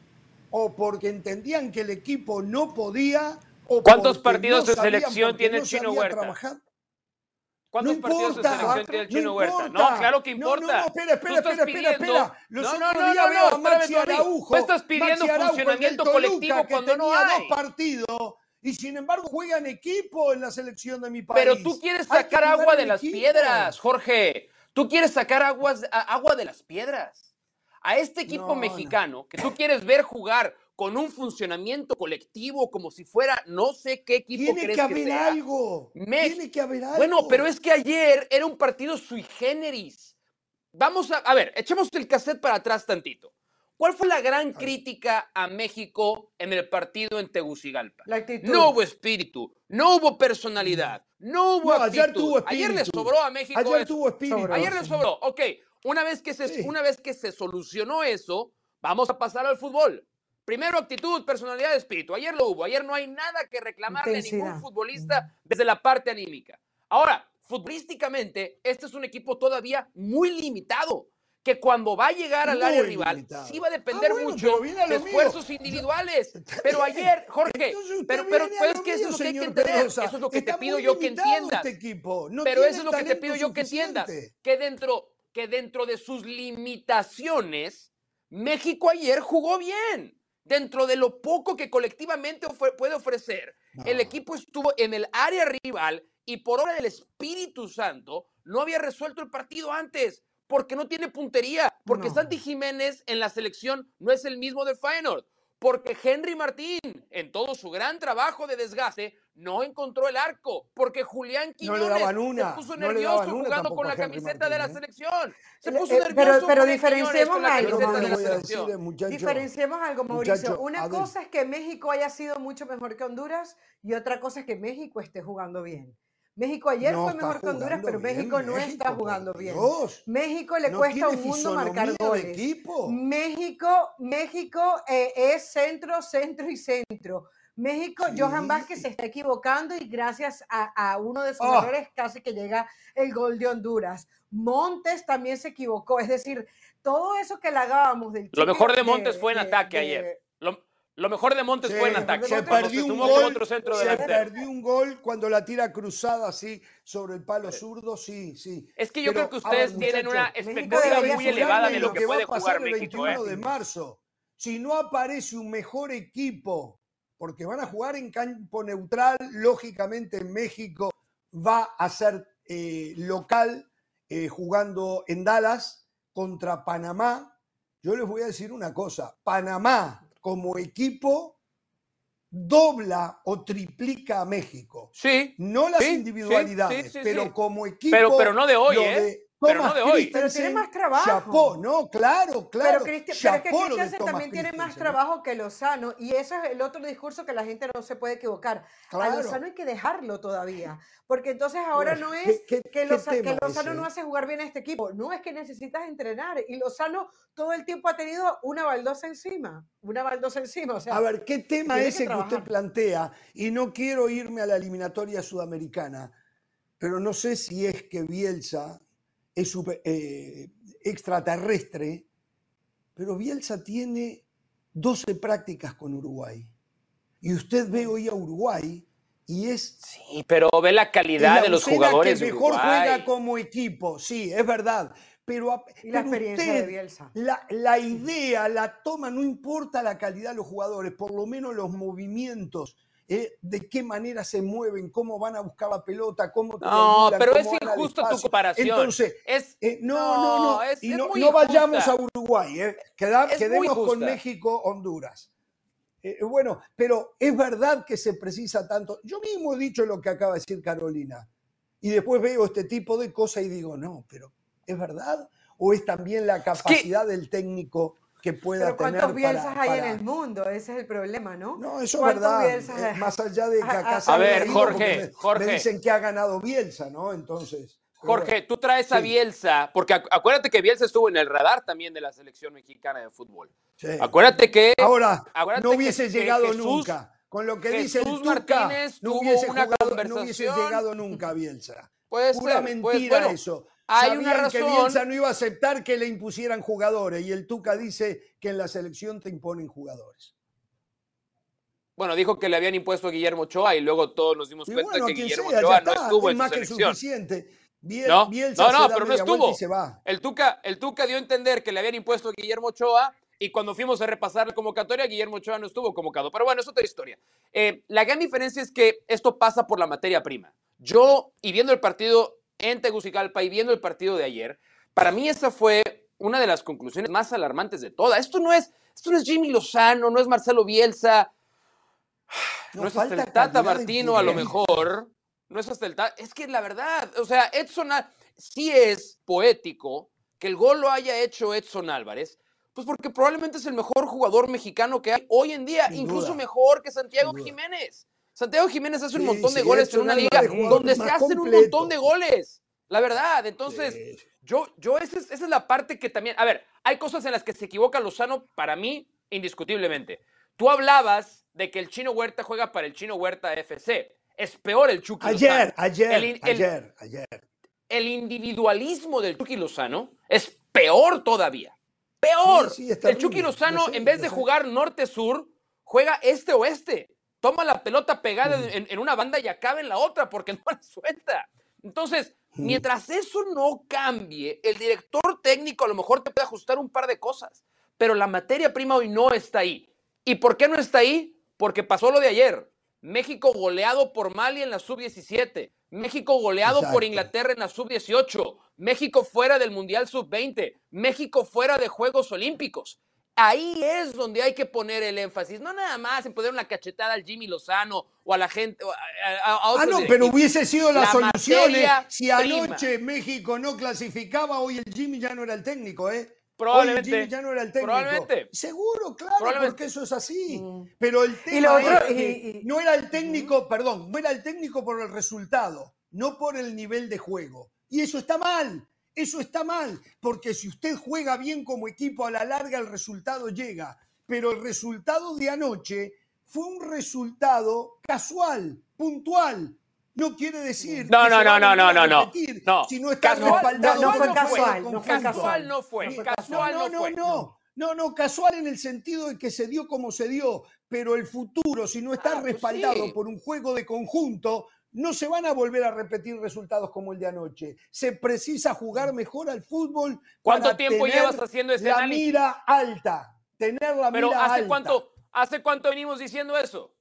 o porque entendían que el equipo no podía o ¿Cuántos partidos no de selección tiene no el Chino Huerta? trabajar. ¿Cuántos No partidos importa, de selección tiene el no Chino Huerta? No, claro que importa. no, no, espera, espera, espera, espera. Los no, otros no, no, días no, veo a espérame, Maxi Tony. Araujo. Tú estás pidiendo Araujo, funcionamiento colectivo que cuando no hay. dos partidos y sin embargo juega en equipo en la selección de mi país. Pero tú quieres sacar agua de las equipo. piedras, Jorge. Tú quieres sacar aguas, agua de las piedras. a este equipo No, no. mexicano que tú quieres ver jugar con un funcionamiento colectivo como si fuera no sé qué equipo Tiene crees que haber sea. algo. Tiene que haber algo. Bueno, pero es que ayer era un partido sui generis. Vamos a, a ver, echemos el cassette para atrás tantito. ¿Cuál fue la gran crítica a México en el partido en Tegucigalpa? La actitud. No hubo espíritu, no hubo personalidad, no hubo No, ayer actitud. tuvo Ayer le espíritu. sobró a México Ayer eso. tuvo espíritu. Ayer le sobró. Ok, una vez, que se, Sí. una vez que se solucionó eso, vamos a pasar al fútbol. Primero actitud, personalidad, espíritu. Ayer lo hubo. Ayer no hay nada que reclamarle a ningún Intensidad. futbolista desde la parte anímica. Ahora, futbolísticamente, este es un equipo todavía muy limitado. Que cuando va a llegar al Muy área rival, limitado. sí va a depender Ah, bueno, mucho de mío. esfuerzos individuales. Pero ayer, Jorge, pero, pero, es que eso es lo que hay que entender. Eso es lo que te pido yo que entiendas. Este equipo. No pero eso es lo que te pido yo que entiendas. Que dentro, que dentro de sus limitaciones, México ayer jugó bien. Dentro de lo poco que colectivamente ofre- puede ofrecer, el equipo estuvo en el área rival y por obra del Espíritu Santo no había resuelto el partido antes porque no tiene puntería, porque No. Santi Jiménez en la selección no es el mismo de Feyenoord, porque Henry Martín en todo su gran trabajo de desgaste no encontró el arco, porque Julián No Quiñones una, se puso no nervioso jugando con la camiseta de la selección. Se puso eh, nervioso pero- pero diferenciemos con la algo, de muchacho, Diferenciemos algo, Mauricio. muchacho, Una cosa es que México haya sido mucho mejor que Honduras y otra cosa es que México esté jugando bien. México ayer no fue mejor que Honduras, pero bien México no está México, jugando bien. Dios. México le No cuesta un mundo marcar goles. equipo. México, México eh, es centro, centro y centro. México, Johan Sí. Vázquez se está equivocando y gracias a, a uno de sus Ah. errores casi que llega el gol de Honduras. Montes también se equivocó, es decir, todo eso que lagábamos del Lo mejor de Montes fue en de- ataque de- ayer. Lo, lo mejor de Montes Sí, fue en ataque. Se perdió un gol. otro centro Se delantero. perdió un gol cuando la tira cruzada así sobre el palo zurdo, sí, sí. Es que yo Pero, creo que ver, ustedes tienen una muchachos, expectativa muy elevada en de lo que que va a puede pasar jugar el México. 21 ¿eh? de marzo. Si no aparece un mejor equipo, porque van a jugar en campo neutral, lógicamente México va a ser eh, local eh, jugando en Dallas contra Panamá. Yo les voy a decir una cosa, Panamá como equipo dobla o triplica a México. Sí, No las Sí, individualidades, sí, sí, pero como equipo. Pero- pero no de hoy, ¿eh? de Pero no de hoy. Pero tiene más trabajo. Chapó, no, claro, claro. Pero, Cristi- pero es que Christensen también tiene más ¿eh? trabajo que Lozano y eso es el otro discurso que la gente no se puede equivocar. A Claro. Lozano hay que dejarlo todavía, porque entonces ahora Bueno, no ¿qué- es qué- que, Loza- que Lozano ese, no hace jugar bien a este equipo, no es que necesitas entrenar y Lozano todo el tiempo ha tenido una baldosa encima, una baldosa encima, o sea, A ver, ¿qué tema tiene que ese que, usted plantea? Y no quiero irme a la eliminatoria sudamericana, pero no sé si es que Bielsa es super- eh, extraterrestre, pero Bielsa tiene 12 prácticas con Uruguay. Y usted ve hoy a Uruguay y es Sí, pero ve la calidad la de los jugadores que de mejor Uruguay. juega como equipo, sí, es verdad. Pero, y la pero experiencia de usted Bielsa. la, la idea, la toma, no importa la calidad de los jugadores, por lo menos los movimientos, eh, de qué manera se mueven, cómo van a buscar la pelota, cómo No, pero cómo es injusto tu comparación. Entonces, es, eh, no, no, No, es- y no, vayamos a. Uruguay, eh, queda- quedemos con. México, Honduras. Eh, bueno, pero es verdad que se precisa tanto. Yo mismo he dicho lo que acaba de decir Carolina, y después veo este tipo de cosas y digo, no, pero ¿es verdad? ¿O es también la capacidad del técnico que pueda Pero tener ¿cuántos Bielsas para- hay en el mundo? Ese es el problema, ¿no? No, eso es ¿Cuántos verdad. Bielsas eh, más allá de que A- acá a- se A ver, Jorge, me, Jorge. me dicen que ha ganado Bielsa, ¿no? Entonces. Jorge, tú traes a. Bielsa, porque acu- acuérdate que Bielsa estuvo en el radar también de la selección mexicana de fútbol. Sí. Acuérdate que Ahora, acuérdate no hubiese que llegado Jesús- nunca. Con lo que dice el Jesús Tuca, Martínez no tuvo hubiese, una jugado- no hubiese llegado nunca Bielsa. puede Pura ser, mentira pues, bueno, eso. Hay Sabían una que. Bielsa no iba a aceptar que le impusieran jugadores y el Tuca dice que en la selección te imponen jugadores. Bueno, dijo que le habían impuesto a Guillermo Ochoa y luego todos nos dimos Y cuenta bueno, que Guillermo sea, ya Ochoa no está, estuvo es en más su que selección. suficiente. Biel- No, Bielsa no, se no, da pero no estuvo. se va. El Tuca, el Tuca dio a entender que le habían impuesto a Guillermo Ochoa y cuando fuimos a repasar la convocatoria, Guillermo Ochoa no estuvo convocado. Pero bueno, es otra historia. Eh, la gran diferencia es que esto pasa por la materia prima. Yo, y viendo el partido en Tegucigalpa y viendo el partido de ayer, para mí esa fue una de las conclusiones más alarmantes de toda. Esto no es, esto no es Jimmy Lozano, no es Marcelo Bielsa, no, No, es hasta el Tata Martino a lo mejor, no es hasta el Tata, es que la verdad, o sea, Edson sí es poético que el gol lo haya hecho Edson Álvarez, pues porque probablemente es el mejor jugador mexicano que hay hoy en día, Sin incluso duda. mejor que Santiago. Jiménez. Santiago Jiménez hace un Sí, montón de goles en una liga donde se hacen un montón de goles. La verdad, entonces, Sí. yo, yo esa, es, esa es la parte que también, a ver, hay cosas en las que se equivoca Lozano para mí, indiscutiblemente. Tú hablabas de que el Chino Huerta juega para el Chino Huerta FC. Es peor el Chucky Ayer, Lozano. ayer, El ayer, ayer. el individualismo del Chucky Lozano es peor todavía. Peor. Sí, sí, es el Chucky Lozano, sé, en vez de jugar norte-sur, juega este-oeste. Toma la pelota pegada en, en una banda y acaba en la otra porque no la suelta. Entonces, mientras eso no cambie, el director técnico a lo mejor te puede ajustar un par de cosas, pero la materia prima hoy no está ahí. ¿Y por qué no está ahí? Porque pasó lo de ayer. México goleado por Mali en la sub-17. México goleado por. Inglaterra en la sub-18. México fuera del Mundial sub-20. México fuera de Juegos Olímpicos. Ahí es donde hay que poner el énfasis, no nada más en poner una cachetada al Jimmy Lozano o a la gente. o a- a- Ah, no, pero hubiese sido la, La solución. ¿eh? Si prima. anoche México no clasificaba, hoy el Jimmy ya no era el técnico, ¿eh? Probablemente. Hoy el Jimmy ya no era el técnico. Probablemente. Seguro, claro, Probablemente. porque eso es así. Mm. Pero el tema lo otro- es que y- y- no era el técnico, perdón, no era el técnico por el resultado, no por el nivel de juego. Y eso está mal. Eso está mal, porque si usted juega bien como equipo, a la larga el resultado llega. Pero el resultado de anoche fue un resultado casual, puntual. No quiere decir. No, que no, no, no, no, no. repetir No. Si no está Casual- respaldado no, no fue casual, no fue. Casual no fue, No, casual no, no, no, no, no, casual en el sentido de que se dio como se dio, pero el futuro, si no está Ah, pues respaldado sí. por un juego de conjunto, no se van a volver a repetir resultados como el de anoche. Se precisa jugar mejor al fútbol. ¿Cuánto para tiempo tener llevas haciendo ese la análisis? mira alta, tener la Pero mira ¿hace alta. cuánto, ¿hace cuánto venimos diciendo eso?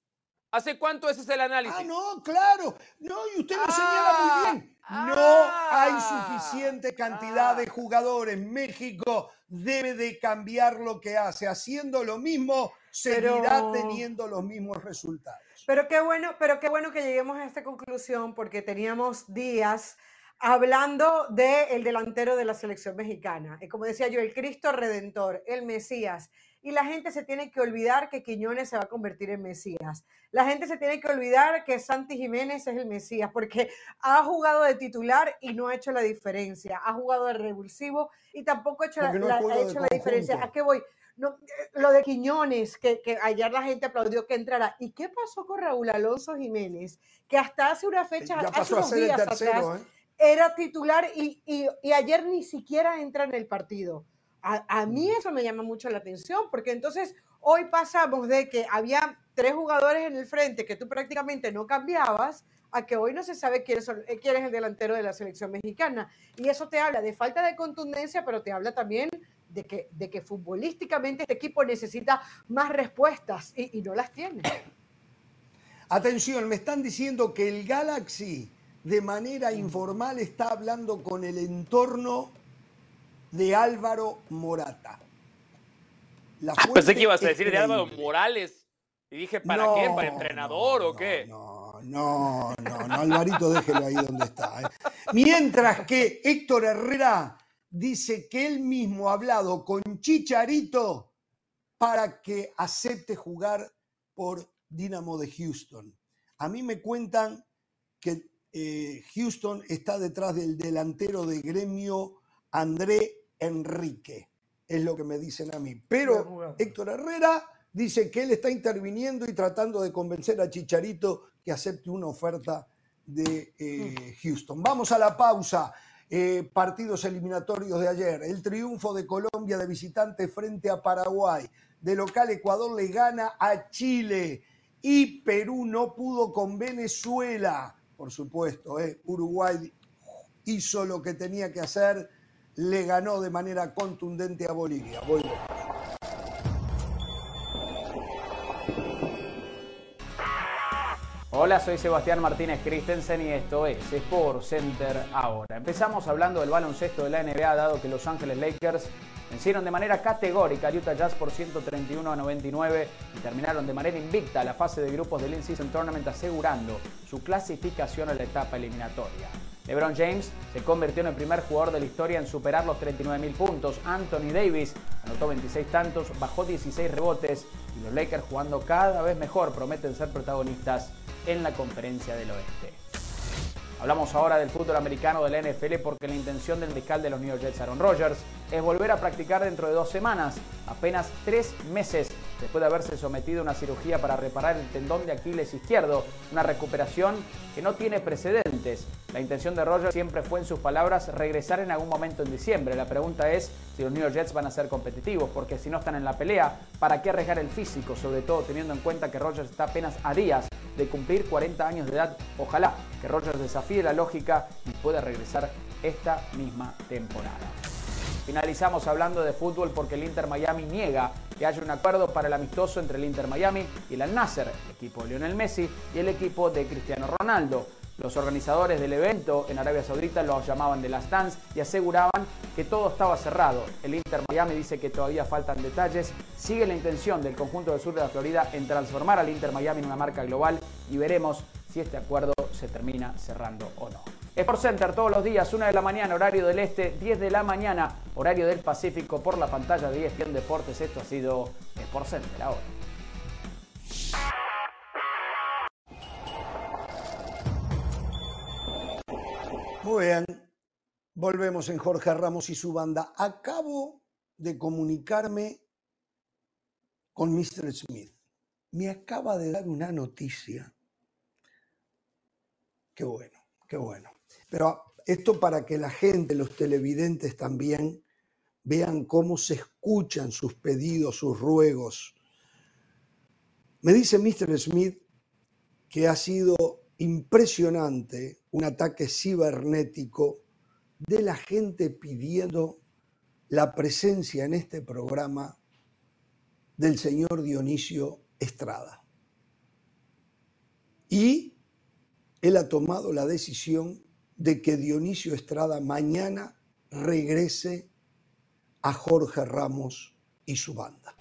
¿Hace cuánto ese es el análisis? Ah, no, claro. No, y usted lo señala Ah, muy bien. No ah, hay suficiente cantidad ah. de jugadores. México debe de cambiar lo que hace. Haciendo lo mismo, seguirá Pero- teniendo los mismos resultados. Pero qué bueno, pero qué bueno que lleguemos a esta conclusión porque teníamos días hablando del delantero de la selección mexicana. Como decía yo, el Cristo Redentor, el Mesías. Y la gente se tiene que olvidar que Quiñones se va a convertir en Mesías. La gente se tiene que olvidar que Santi Jiménez es el Mesías porque ha jugado de titular y no ha hecho la diferencia. Ha jugado de revulsivo y tampoco ha hecho la, no ha hecho la diferencia. ¿A qué voy? No, eh, lo de Quiñones, que, que ayer la gente aplaudió que entrara. ¿Y qué pasó con Raúl Alonso Jiménez? Que hasta hace una fecha, Ya hace unos días tercero, atrás, ¿eh? era titular y, y- y ayer ni siquiera entra en el partido. A, a mí eso me llama mucho la atención, porque entonces hoy pasamos de que había tres jugadores en el frente que tú prácticamente no cambiabas, a que hoy no se sabe quién, son- eh, quién es el delantero de la selección mexicana. Y eso te habla de falta de contundencia, pero te habla también de que, de que futbolísticamente este equipo necesita más respuestas y, y no las tiene. Atención, me están diciendo que el Galaxy de manera informal está hablando con el entorno de Álvaro Morata. La Ah, pensé que ibas a decir de Álvaro. Morales. Y dije, ¿para No, qué? ¿Para entrenador no, o qué? No, no, no, no, Alvarito, déjelo ahí donde está. ¿eh? Mientras que Héctor Herrera dice que él mismo ha hablado con Chicharito para que acepte jugar por Dinamo de Houston. A mí me cuentan que eh, Houston está detrás del delantero de gremio André Enrique. Es lo que me dicen a mí. Pero. Héctor Herrera dice que él está interviniendo y tratando de convencer a Chicharito que acepte una oferta de eh, Houston. Vamos a la pausa. Eh, partidos eliminatorios de ayer. El triunfo de Colombia de visitante frente a Paraguay. De local Ecuador le gana a Chile. Y Perú no pudo con Venezuela. Por supuesto, eh, Uruguay hizo lo que tenía que hacer. Le ganó de manera contundente a Bolivia. Volvemos. Hola, soy Sebastián Martínez Christensen y esto es Sport Center ahora. Empezamos hablando del baloncesto de la NBA, dado que Los Ángeles Lakers vencieron de manera categórica a Utah Jazz por 131 a 99 y terminaron de manera invicta la fase de grupos del In-Season Tournament asegurando su clasificación a la etapa eliminatoria. LeBron James se convirtió en el primer jugador de la historia en superar los 39.000 puntos. Anthony Davis anotó 26 tantos, bajó 16 rebotes y los Lakers jugando cada vez mejor prometen ser protagonistas en la conferencia del oeste. Hablamos ahora del fútbol americano de la NFL porque la intención del fiscal de los New York Jets, Aaron Rodgers, es volver a practicar dentro de dos semanas, apenas tres meses después de haberse sometido a una cirugía para reparar el tendón de Aquiles izquierdo, una recuperación que no tiene precedentes. La intención de Rodgers siempre fue, en sus palabras, regresar en algún momento en diciembre. La pregunta es si los New York Jets van a ser competitivos, porque si no están en la pelea, ¿para qué arriesgar el físico? Sobre todo teniendo en cuenta que Rodgers está apenas a días de cumplir 40 años de edad. Ojalá que Rodgers desafíe la lógica y pueda regresar esta misma temporada. Finalizamos hablando de fútbol porque el Inter Miami niega que haya un acuerdo para el amistoso entre el Inter Miami y el Al Nasser, el equipo de Lionel Messi y el equipo de Cristiano Ronaldo. Los organizadores del evento en Arabia Saudita los llamaban de las Dance y aseguraban que todo estaba cerrado. El Inter Miami dice que todavía faltan detalles. Sigue la intención del conjunto del sur de la Florida en transformar al Inter Miami en una marca global y veremos si este acuerdo se termina cerrando o no. Sport Center todos los días, 1 de la mañana, horario del este, 10 de la mañana, horario del Pacífico, por la pantalla de ESPN Deportes. Esto ha sido Sport Center ahora. Muy bien, volvemos en Jorge Ramos y su banda. Acabo de comunicarme con Mr. Smith. Me acaba de dar una noticia. Qué bueno, qué bueno. Pero esto para que la gente, los televidentes también, vean cómo se escuchan sus pedidos, sus ruegos. Me dice Mr. Smith que ha sido impresionante un ataque cibernético de la gente pidiendo la presencia en este programa del señor Dionisio Estrada. Y él ha tomado la decisión de que Dionisio Estrada mañana regrese a Jorge Ramos y su banda.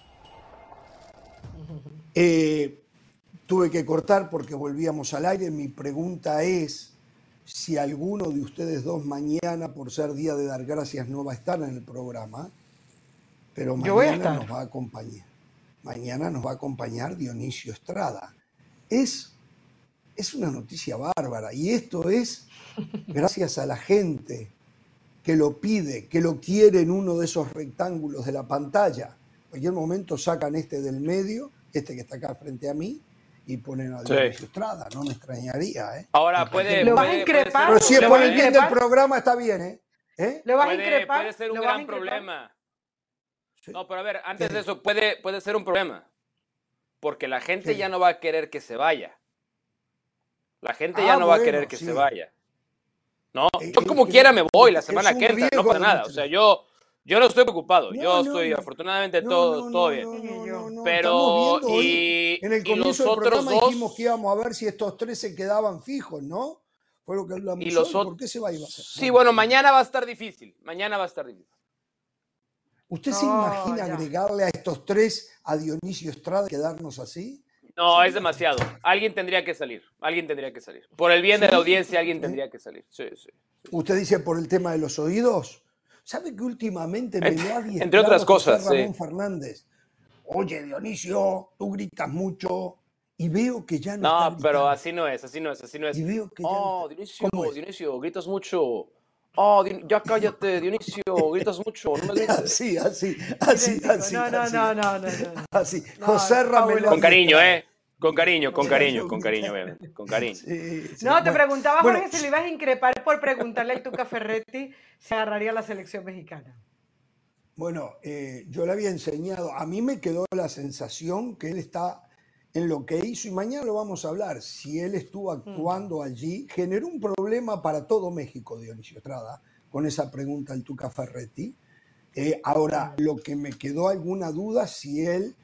Eh, tuve que cortar porque volvíamos al aire. Mi pregunta es si alguno de ustedes dos mañana, por ser día de dar gracias, no va a estar en el programa, pero mañana nos va a acompañar. Mañana nos va a acompañar Dionisio Estrada. Es, es una noticia bárbara y esto es gracias a la gente que lo pide, que lo quiere en uno de esos rectángulos de la pantalla. En cualquier momento sacan este del medio, este que está acá frente a mí, y ponen a Dionisio Estrada, no me extrañaría. ¿eh? Ahora puede. Lo vas a increpar. Pero si es por el bien del programa, está bien, ¿eh? ¿Eh? Lo vas a increpar. puede ser un gran problema. Sí. No, pero a ver, antes Sí. de eso, puede, puede ser un problema. Porque la gente Sí. ya no va a querer que se vaya. La gente Ah, ya no va a querer que sí. se vaya. No, Eh, yo como eh, quiera me voy la semana que entra, no pasa nada. O sea, yo, yo no estoy preocupado. No, yo no, estoy, no. afortunadamente, No, todo, no, todo bien. no, no, no, no. Pero, y, en el y comienzo los del programa dos. dijimos que íbamos a ver si estos tres se quedaban fijos, ¿no? Fue lo que hablamos Y los hoy. ¿Por qué se va a ir a hacer? Sí, bueno, mañana va a estar difícil. Mañana va a estar difícil. ¿Usted se No, imagina ya. agregarle a estos tres a Dionisio Estrada y quedarnos así? No, es demasiado. Alguien tendría que salir. Alguien tendría que salir. Por el bien de la Sí, audiencia, alguien ¿eh? tendría que salir. Sí, sí. Usted dice por el tema de los oídos. ¿Sabe que últimamente me lo ha entre otras José cosas, Ramón sí. Fernández? Oye, Dionisio, tú gritas mucho y veo que ya no No, está pero así no es, así no es, así no es. Y veo que ya no Oh, está- Dionisio. Dionisio, gritas mucho. Oh, ya cállate, Dionisio, gritas mucho, no me grites. Así, así, así, así. No, no, así, no, no, no, no. Así. No, José Ramón. Con cariño, ¿eh? Con cariño, con cariño, con cariño, obviamente, con cariño. No, te preguntaba, bueno, Jorge, si le ibas a increpar por preguntarle al Tuca Ferretti si agarraría la selección mexicana. Bueno, eh, yo le había enseñado, a mí me quedó la sensación que él está en lo que hizo y mañana lo vamos a hablar. Si él estuvo actuando allí, generó un problema para todo México, Dionisio Estrada, con esa pregunta al Tuca Ferretti. Eh, ahora, lo que me quedó alguna duda si él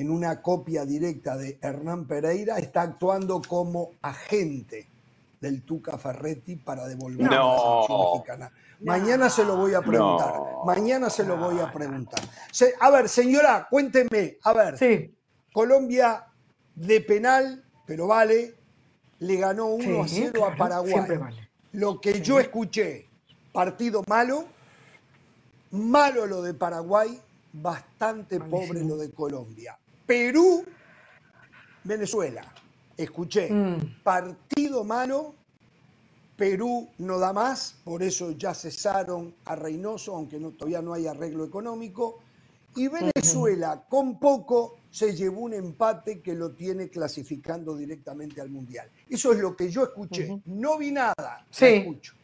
en una copia directa de Hernán Pereira, está actuando como agente del Tuca Ferretti para devolver a la No. selección mexicana. Mañana se lo voy a preguntar. No. Mañana se lo voy a preguntar. Se- a ver, señora, cuénteme. A ver, Sí. Colombia de penal, pero vale, le ganó 1 a Sí, 0 a claro, Paraguay. siempre vale. Lo que yo escuché, partido malo, malo lo de Paraguay, bastante Malísimo. pobre lo de Colombia. Perú, Venezuela. Escuché, Mm. partido malo, Perú no da más, por eso ya cesaron a Reynoso, aunque no, todavía no hay arreglo económico. Y Venezuela, con poco, se llevó un empate que lo tiene clasificando directamente al Mundial. Eso es lo que yo escuché. No vi nada, Sí. escucho.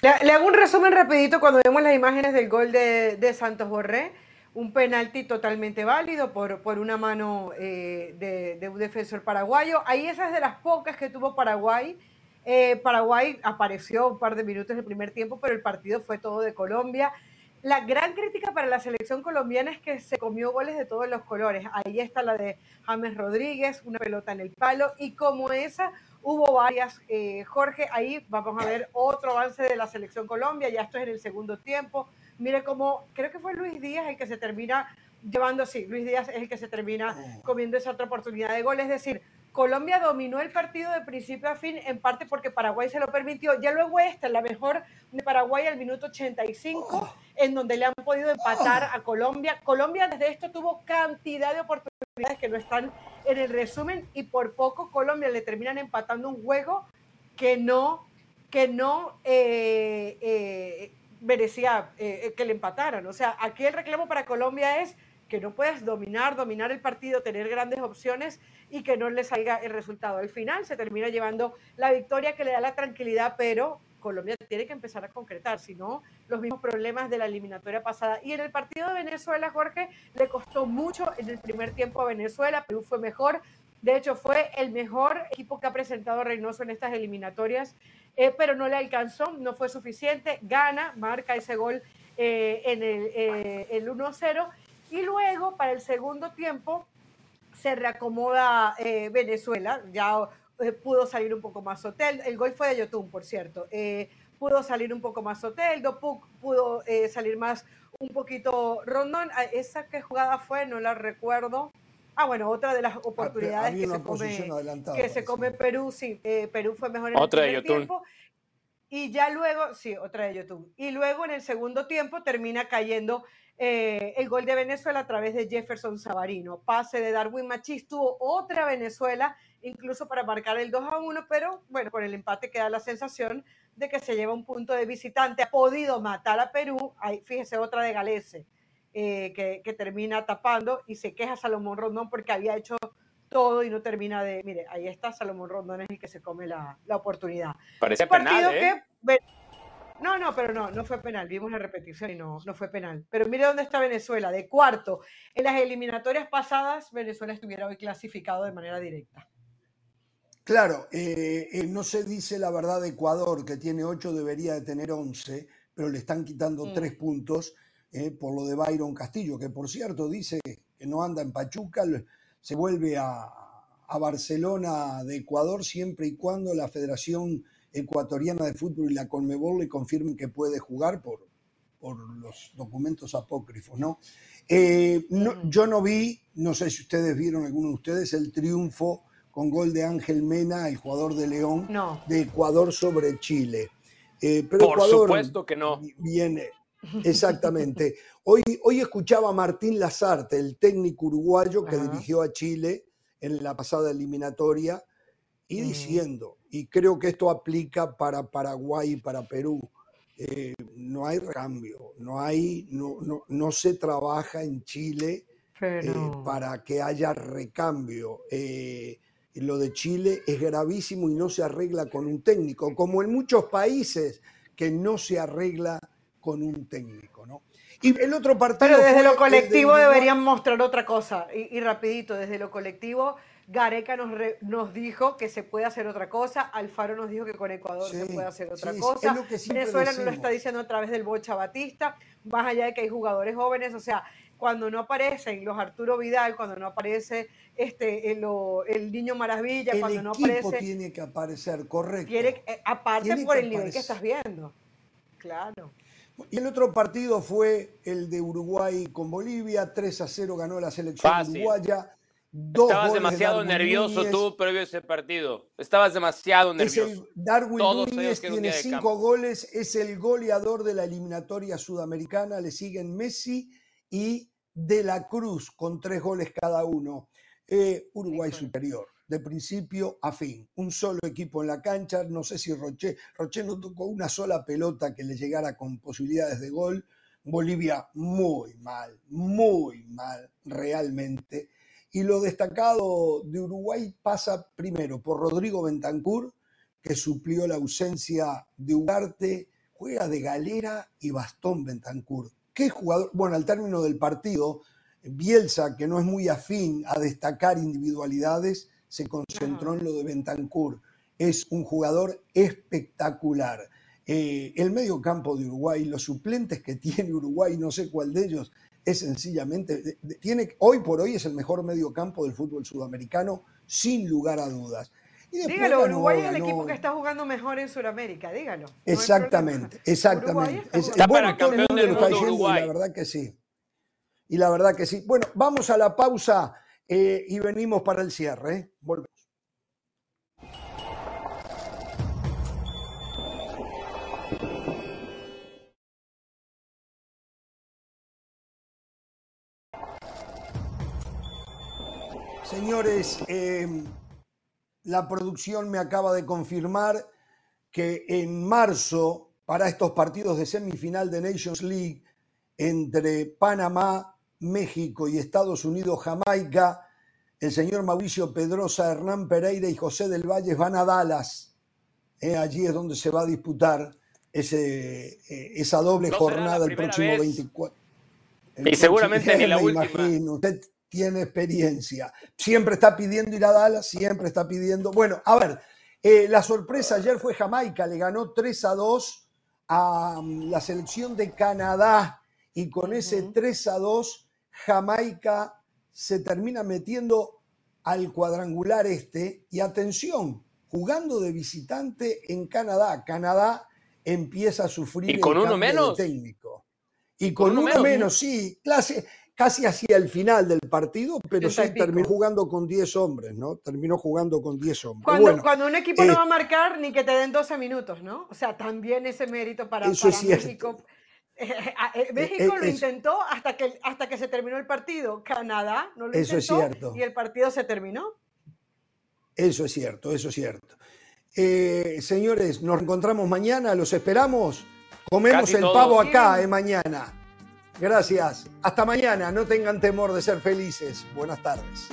Le, le hago un resumen rapidito cuando vemos las imágenes del gol de, de Santos Borré. Un penalti totalmente válido por, por una mano eh, de, un defensor paraguayo. Ahí esa es de las pocas que tuvo Paraguay. Eh, Paraguay apareció un par de minutos en el primer tiempo, pero el partido fue todo de Colombia. La gran crítica para la selección colombiana es que se comió goles de todos los colores. Ahí está la de James Rodríguez, una pelota en el palo, y como esa hubo varias. Eh, Jorge, ahí vamos a ver otro avance de la selección Colombia, ya esto es en el segundo tiempo. Mire cómo, creo que fue Luis Díaz el que se termina llevando así, Luis Díaz es el que se termina comiendo esa otra oportunidad de gol, es decir, Colombia dominó el partido de principio a fin, en parte porque Paraguay se lo permitió. Ya luego esta, la mejor de Paraguay al minuto 85, en donde le han podido empatar a Colombia. Colombia desde esto tuvo cantidad de oportunidades que no están en el resumen y por poco Colombia le terminan empatando un juego que no, que no eh, eh, merecía eh, que le empataran. O sea, aquí el reclamo para Colombia es que no puedes dominar, dominar el partido, tener grandes opciones y que no le salga el resultado. Al final se termina llevando la victoria que le da la tranquilidad, pero Colombia tiene que empezar a concretar, si no, los mismos problemas de la eliminatoria pasada. Y en el partido de Venezuela, Jorge, le costó mucho en el primer tiempo a Venezuela, Perú fue mejor, de hecho fue el mejor equipo que ha presentado Reynoso en estas eliminatorias, eh, pero no le alcanzó, no fue suficiente, gana, marca ese gol eh, en el, eh, el 1-0 y luego para el segundo tiempo se reacomoda eh, Venezuela, ya eh, pudo salir un poco más Hotel, el gol fue de Yotun, por cierto, eh, pudo salir un poco más Hotel, Puc pudo eh, salir más un poquito Rondón, Ah, esa que jugada fue, no la recuerdo. Ah, bueno, otra de las oportunidades había que, se come, que se come Perú, sí, eh, Perú fue mejor en Otra el primer tiempo. Y ya luego, sí, otra de YouTube. Y luego en el segundo tiempo termina cayendo eh, el gol de Venezuela a través de Jefferson Savarino. Pase de Darwin Machís, tuvo otra Venezuela, incluso para marcar el 2 a 1, pero bueno, con el empate queda la sensación de que se lleva un punto de visitante. Ha podido matar a Perú. Ahí, fíjese, otra de Galese, eh, que, que termina tapando y se queja Salomón Rondón porque había hecho todo y no termina de. Mire, ahí está Salomón Rondón, es el que se come la, la oportunidad. Un partido penal, ¿eh? que. No, no, pero no, no fue penal. Vimos la repetición y no, no fue penal. Pero mire dónde está Venezuela, de cuarto. En las eliminatorias pasadas, Venezuela estuviera hoy clasificado de manera directa. Claro, eh, eh, no se dice la verdad de Ecuador, que tiene 8, debería de tener 11, pero le están quitando Mm. 3 puntos eh, por lo de Byron Castillo, que por cierto dice que no anda en Pachuca, se vuelve a, a Barcelona de Ecuador siempre y cuando la Federación Ecuatoriana de Fútbol y la Conmebol le confirmen que puede jugar por, por los documentos apócrifos, ¿no? Eh, no-. Yo no vi, no sé si ustedes vieron, alguno de ustedes, el triunfo con gol de Ángel Mena, el jugador de León, No. de Ecuador sobre Chile. Eh, pero Por Ecuador supuesto que no. vi- Viene, exactamente. Hoy, hoy escuchaba a Martín Lazarte, el técnico uruguayo que Ajá. dirigió a Chile en la pasada eliminatoria, y Ujú. diciendo, y creo que esto aplica para Paraguay y para Perú, eh, no hay recambio, no, hay, no, no, no se trabaja en Chile eh, para que haya recambio. Eh, lo de Chile es gravísimo y no se arregla con un técnico, como en muchos países que no se arregla con un técnico. ¿no? Y el otro partido... Pero desde lo colectivo deberían mostrar otra cosa. Y, y rapidito, desde lo colectivo, Gareca nos, re- nos dijo que se puede hacer otra cosa, Alfaro nos dijo que con Ecuador se puede hacer otra sí, cosa, Venezuela nos lo está diciendo a través del Bocha Batista, más allá de que hay jugadores jóvenes, o sea, cuando no aparecen los Arturo Vidal, cuando no aparece este, el, el Niño Maravilla, el cuando no equipo aparece... tiene que aparecer, correcto. Eh, aparte Tiene por el nivel que aparecer. estás viendo. Claro. Y el otro partido fue el de Uruguay con Bolivia. 3 a 0 ganó la selección Fácil. uruguaya. Dos Estabas de demasiado nervioso Núñez. tú previo a ese partido. Estabas demasiado Es nervioso. el Darwin Todos Núñez tiene cinco goles, es el goleador de la eliminatoria sudamericana. Le siguen Messi y De la Cruz con tres goles cada uno. Eh, Uruguay superior, de principio a fin. Un solo equipo en la cancha. No sé si Roche, Roche no tocó una sola pelota que le llegara con posibilidades de gol. Bolivia muy mal, muy mal, realmente. Y lo destacado de Uruguay pasa primero por Rodrigo Bentancur, que suplió la ausencia de Ugarte, juega de galera y bastón Bentancur. ¿Qué jugador? Bueno, al término del partido, Bielsa, que no es muy afín a destacar individualidades, se concentró en lo de Bentancur. Es un jugador espectacular. Eh, el medio campo de Uruguay, los suplentes que tiene Uruguay, no sé cuál de ellos, es sencillamente, tiene, hoy por hoy es el mejor medio campo del fútbol sudamericano, sin lugar a dudas. Y después Dígalo, ganó- Uruguay es el ganó- equipo que está jugando mejor en Sudamérica, dígalo. Exactamente, exactamente. Está bueno, para todo el campeón mundo del lo está diciendo la verdad que sí. Y la verdad que sí. Bueno, vamos a la pausa eh, y venimos para el cierre. ¿eh? Volvemos. Señores, eh, la producción me acaba de confirmar que en marzo, para estos partidos de semifinal de Nations League entre Panamá, México y Estados Unidos, Jamaica, el señor Mauricio Pedrosa, Hernán Pereira y José del Valle van a Dallas. Eh, allí es donde se va a disputar ese, eh, esa doble No jornada el próximo vez. 24. el Y seguramente ni la me última. imagino, usted tiene experiencia. Siempre está pidiendo ir a Dallas, siempre está pidiendo. Bueno, a ver, eh, la sorpresa ayer fue Jamaica, le ganó 3 a 2 a mm, la selección de Canadá y con ese 3 a 2 Jamaica se termina metiendo al cuadrangular este y atención, jugando de visitante en Canadá. Canadá empieza a sufrir ¿Y con el uno menos? técnico. Y con, uno uno, menos. menos, sí, casi, casi hacia el final del partido, pero sí terminó jugando con 10 hombres, ¿no? Terminó jugando con 10 hombres. Cuando, bueno, cuando un equipo eh, no va a marcar ni que te den 12 minutos, ¿no? O sea, también ese mérito para, Eso para. México. Eh, eh, México eh, lo es- intentó hasta que, hasta que se terminó el partido. Canadá no lo Eso es intentó cierto. y el partido se terminó. Eso es cierto, eso es cierto. Eh, señores, nos encontramos mañana, los esperamos. Comemos Casi el todos. pavo acá, eh, mañana. Gracias. Hasta mañana. No tengan temor de ser felices. Buenas tardes.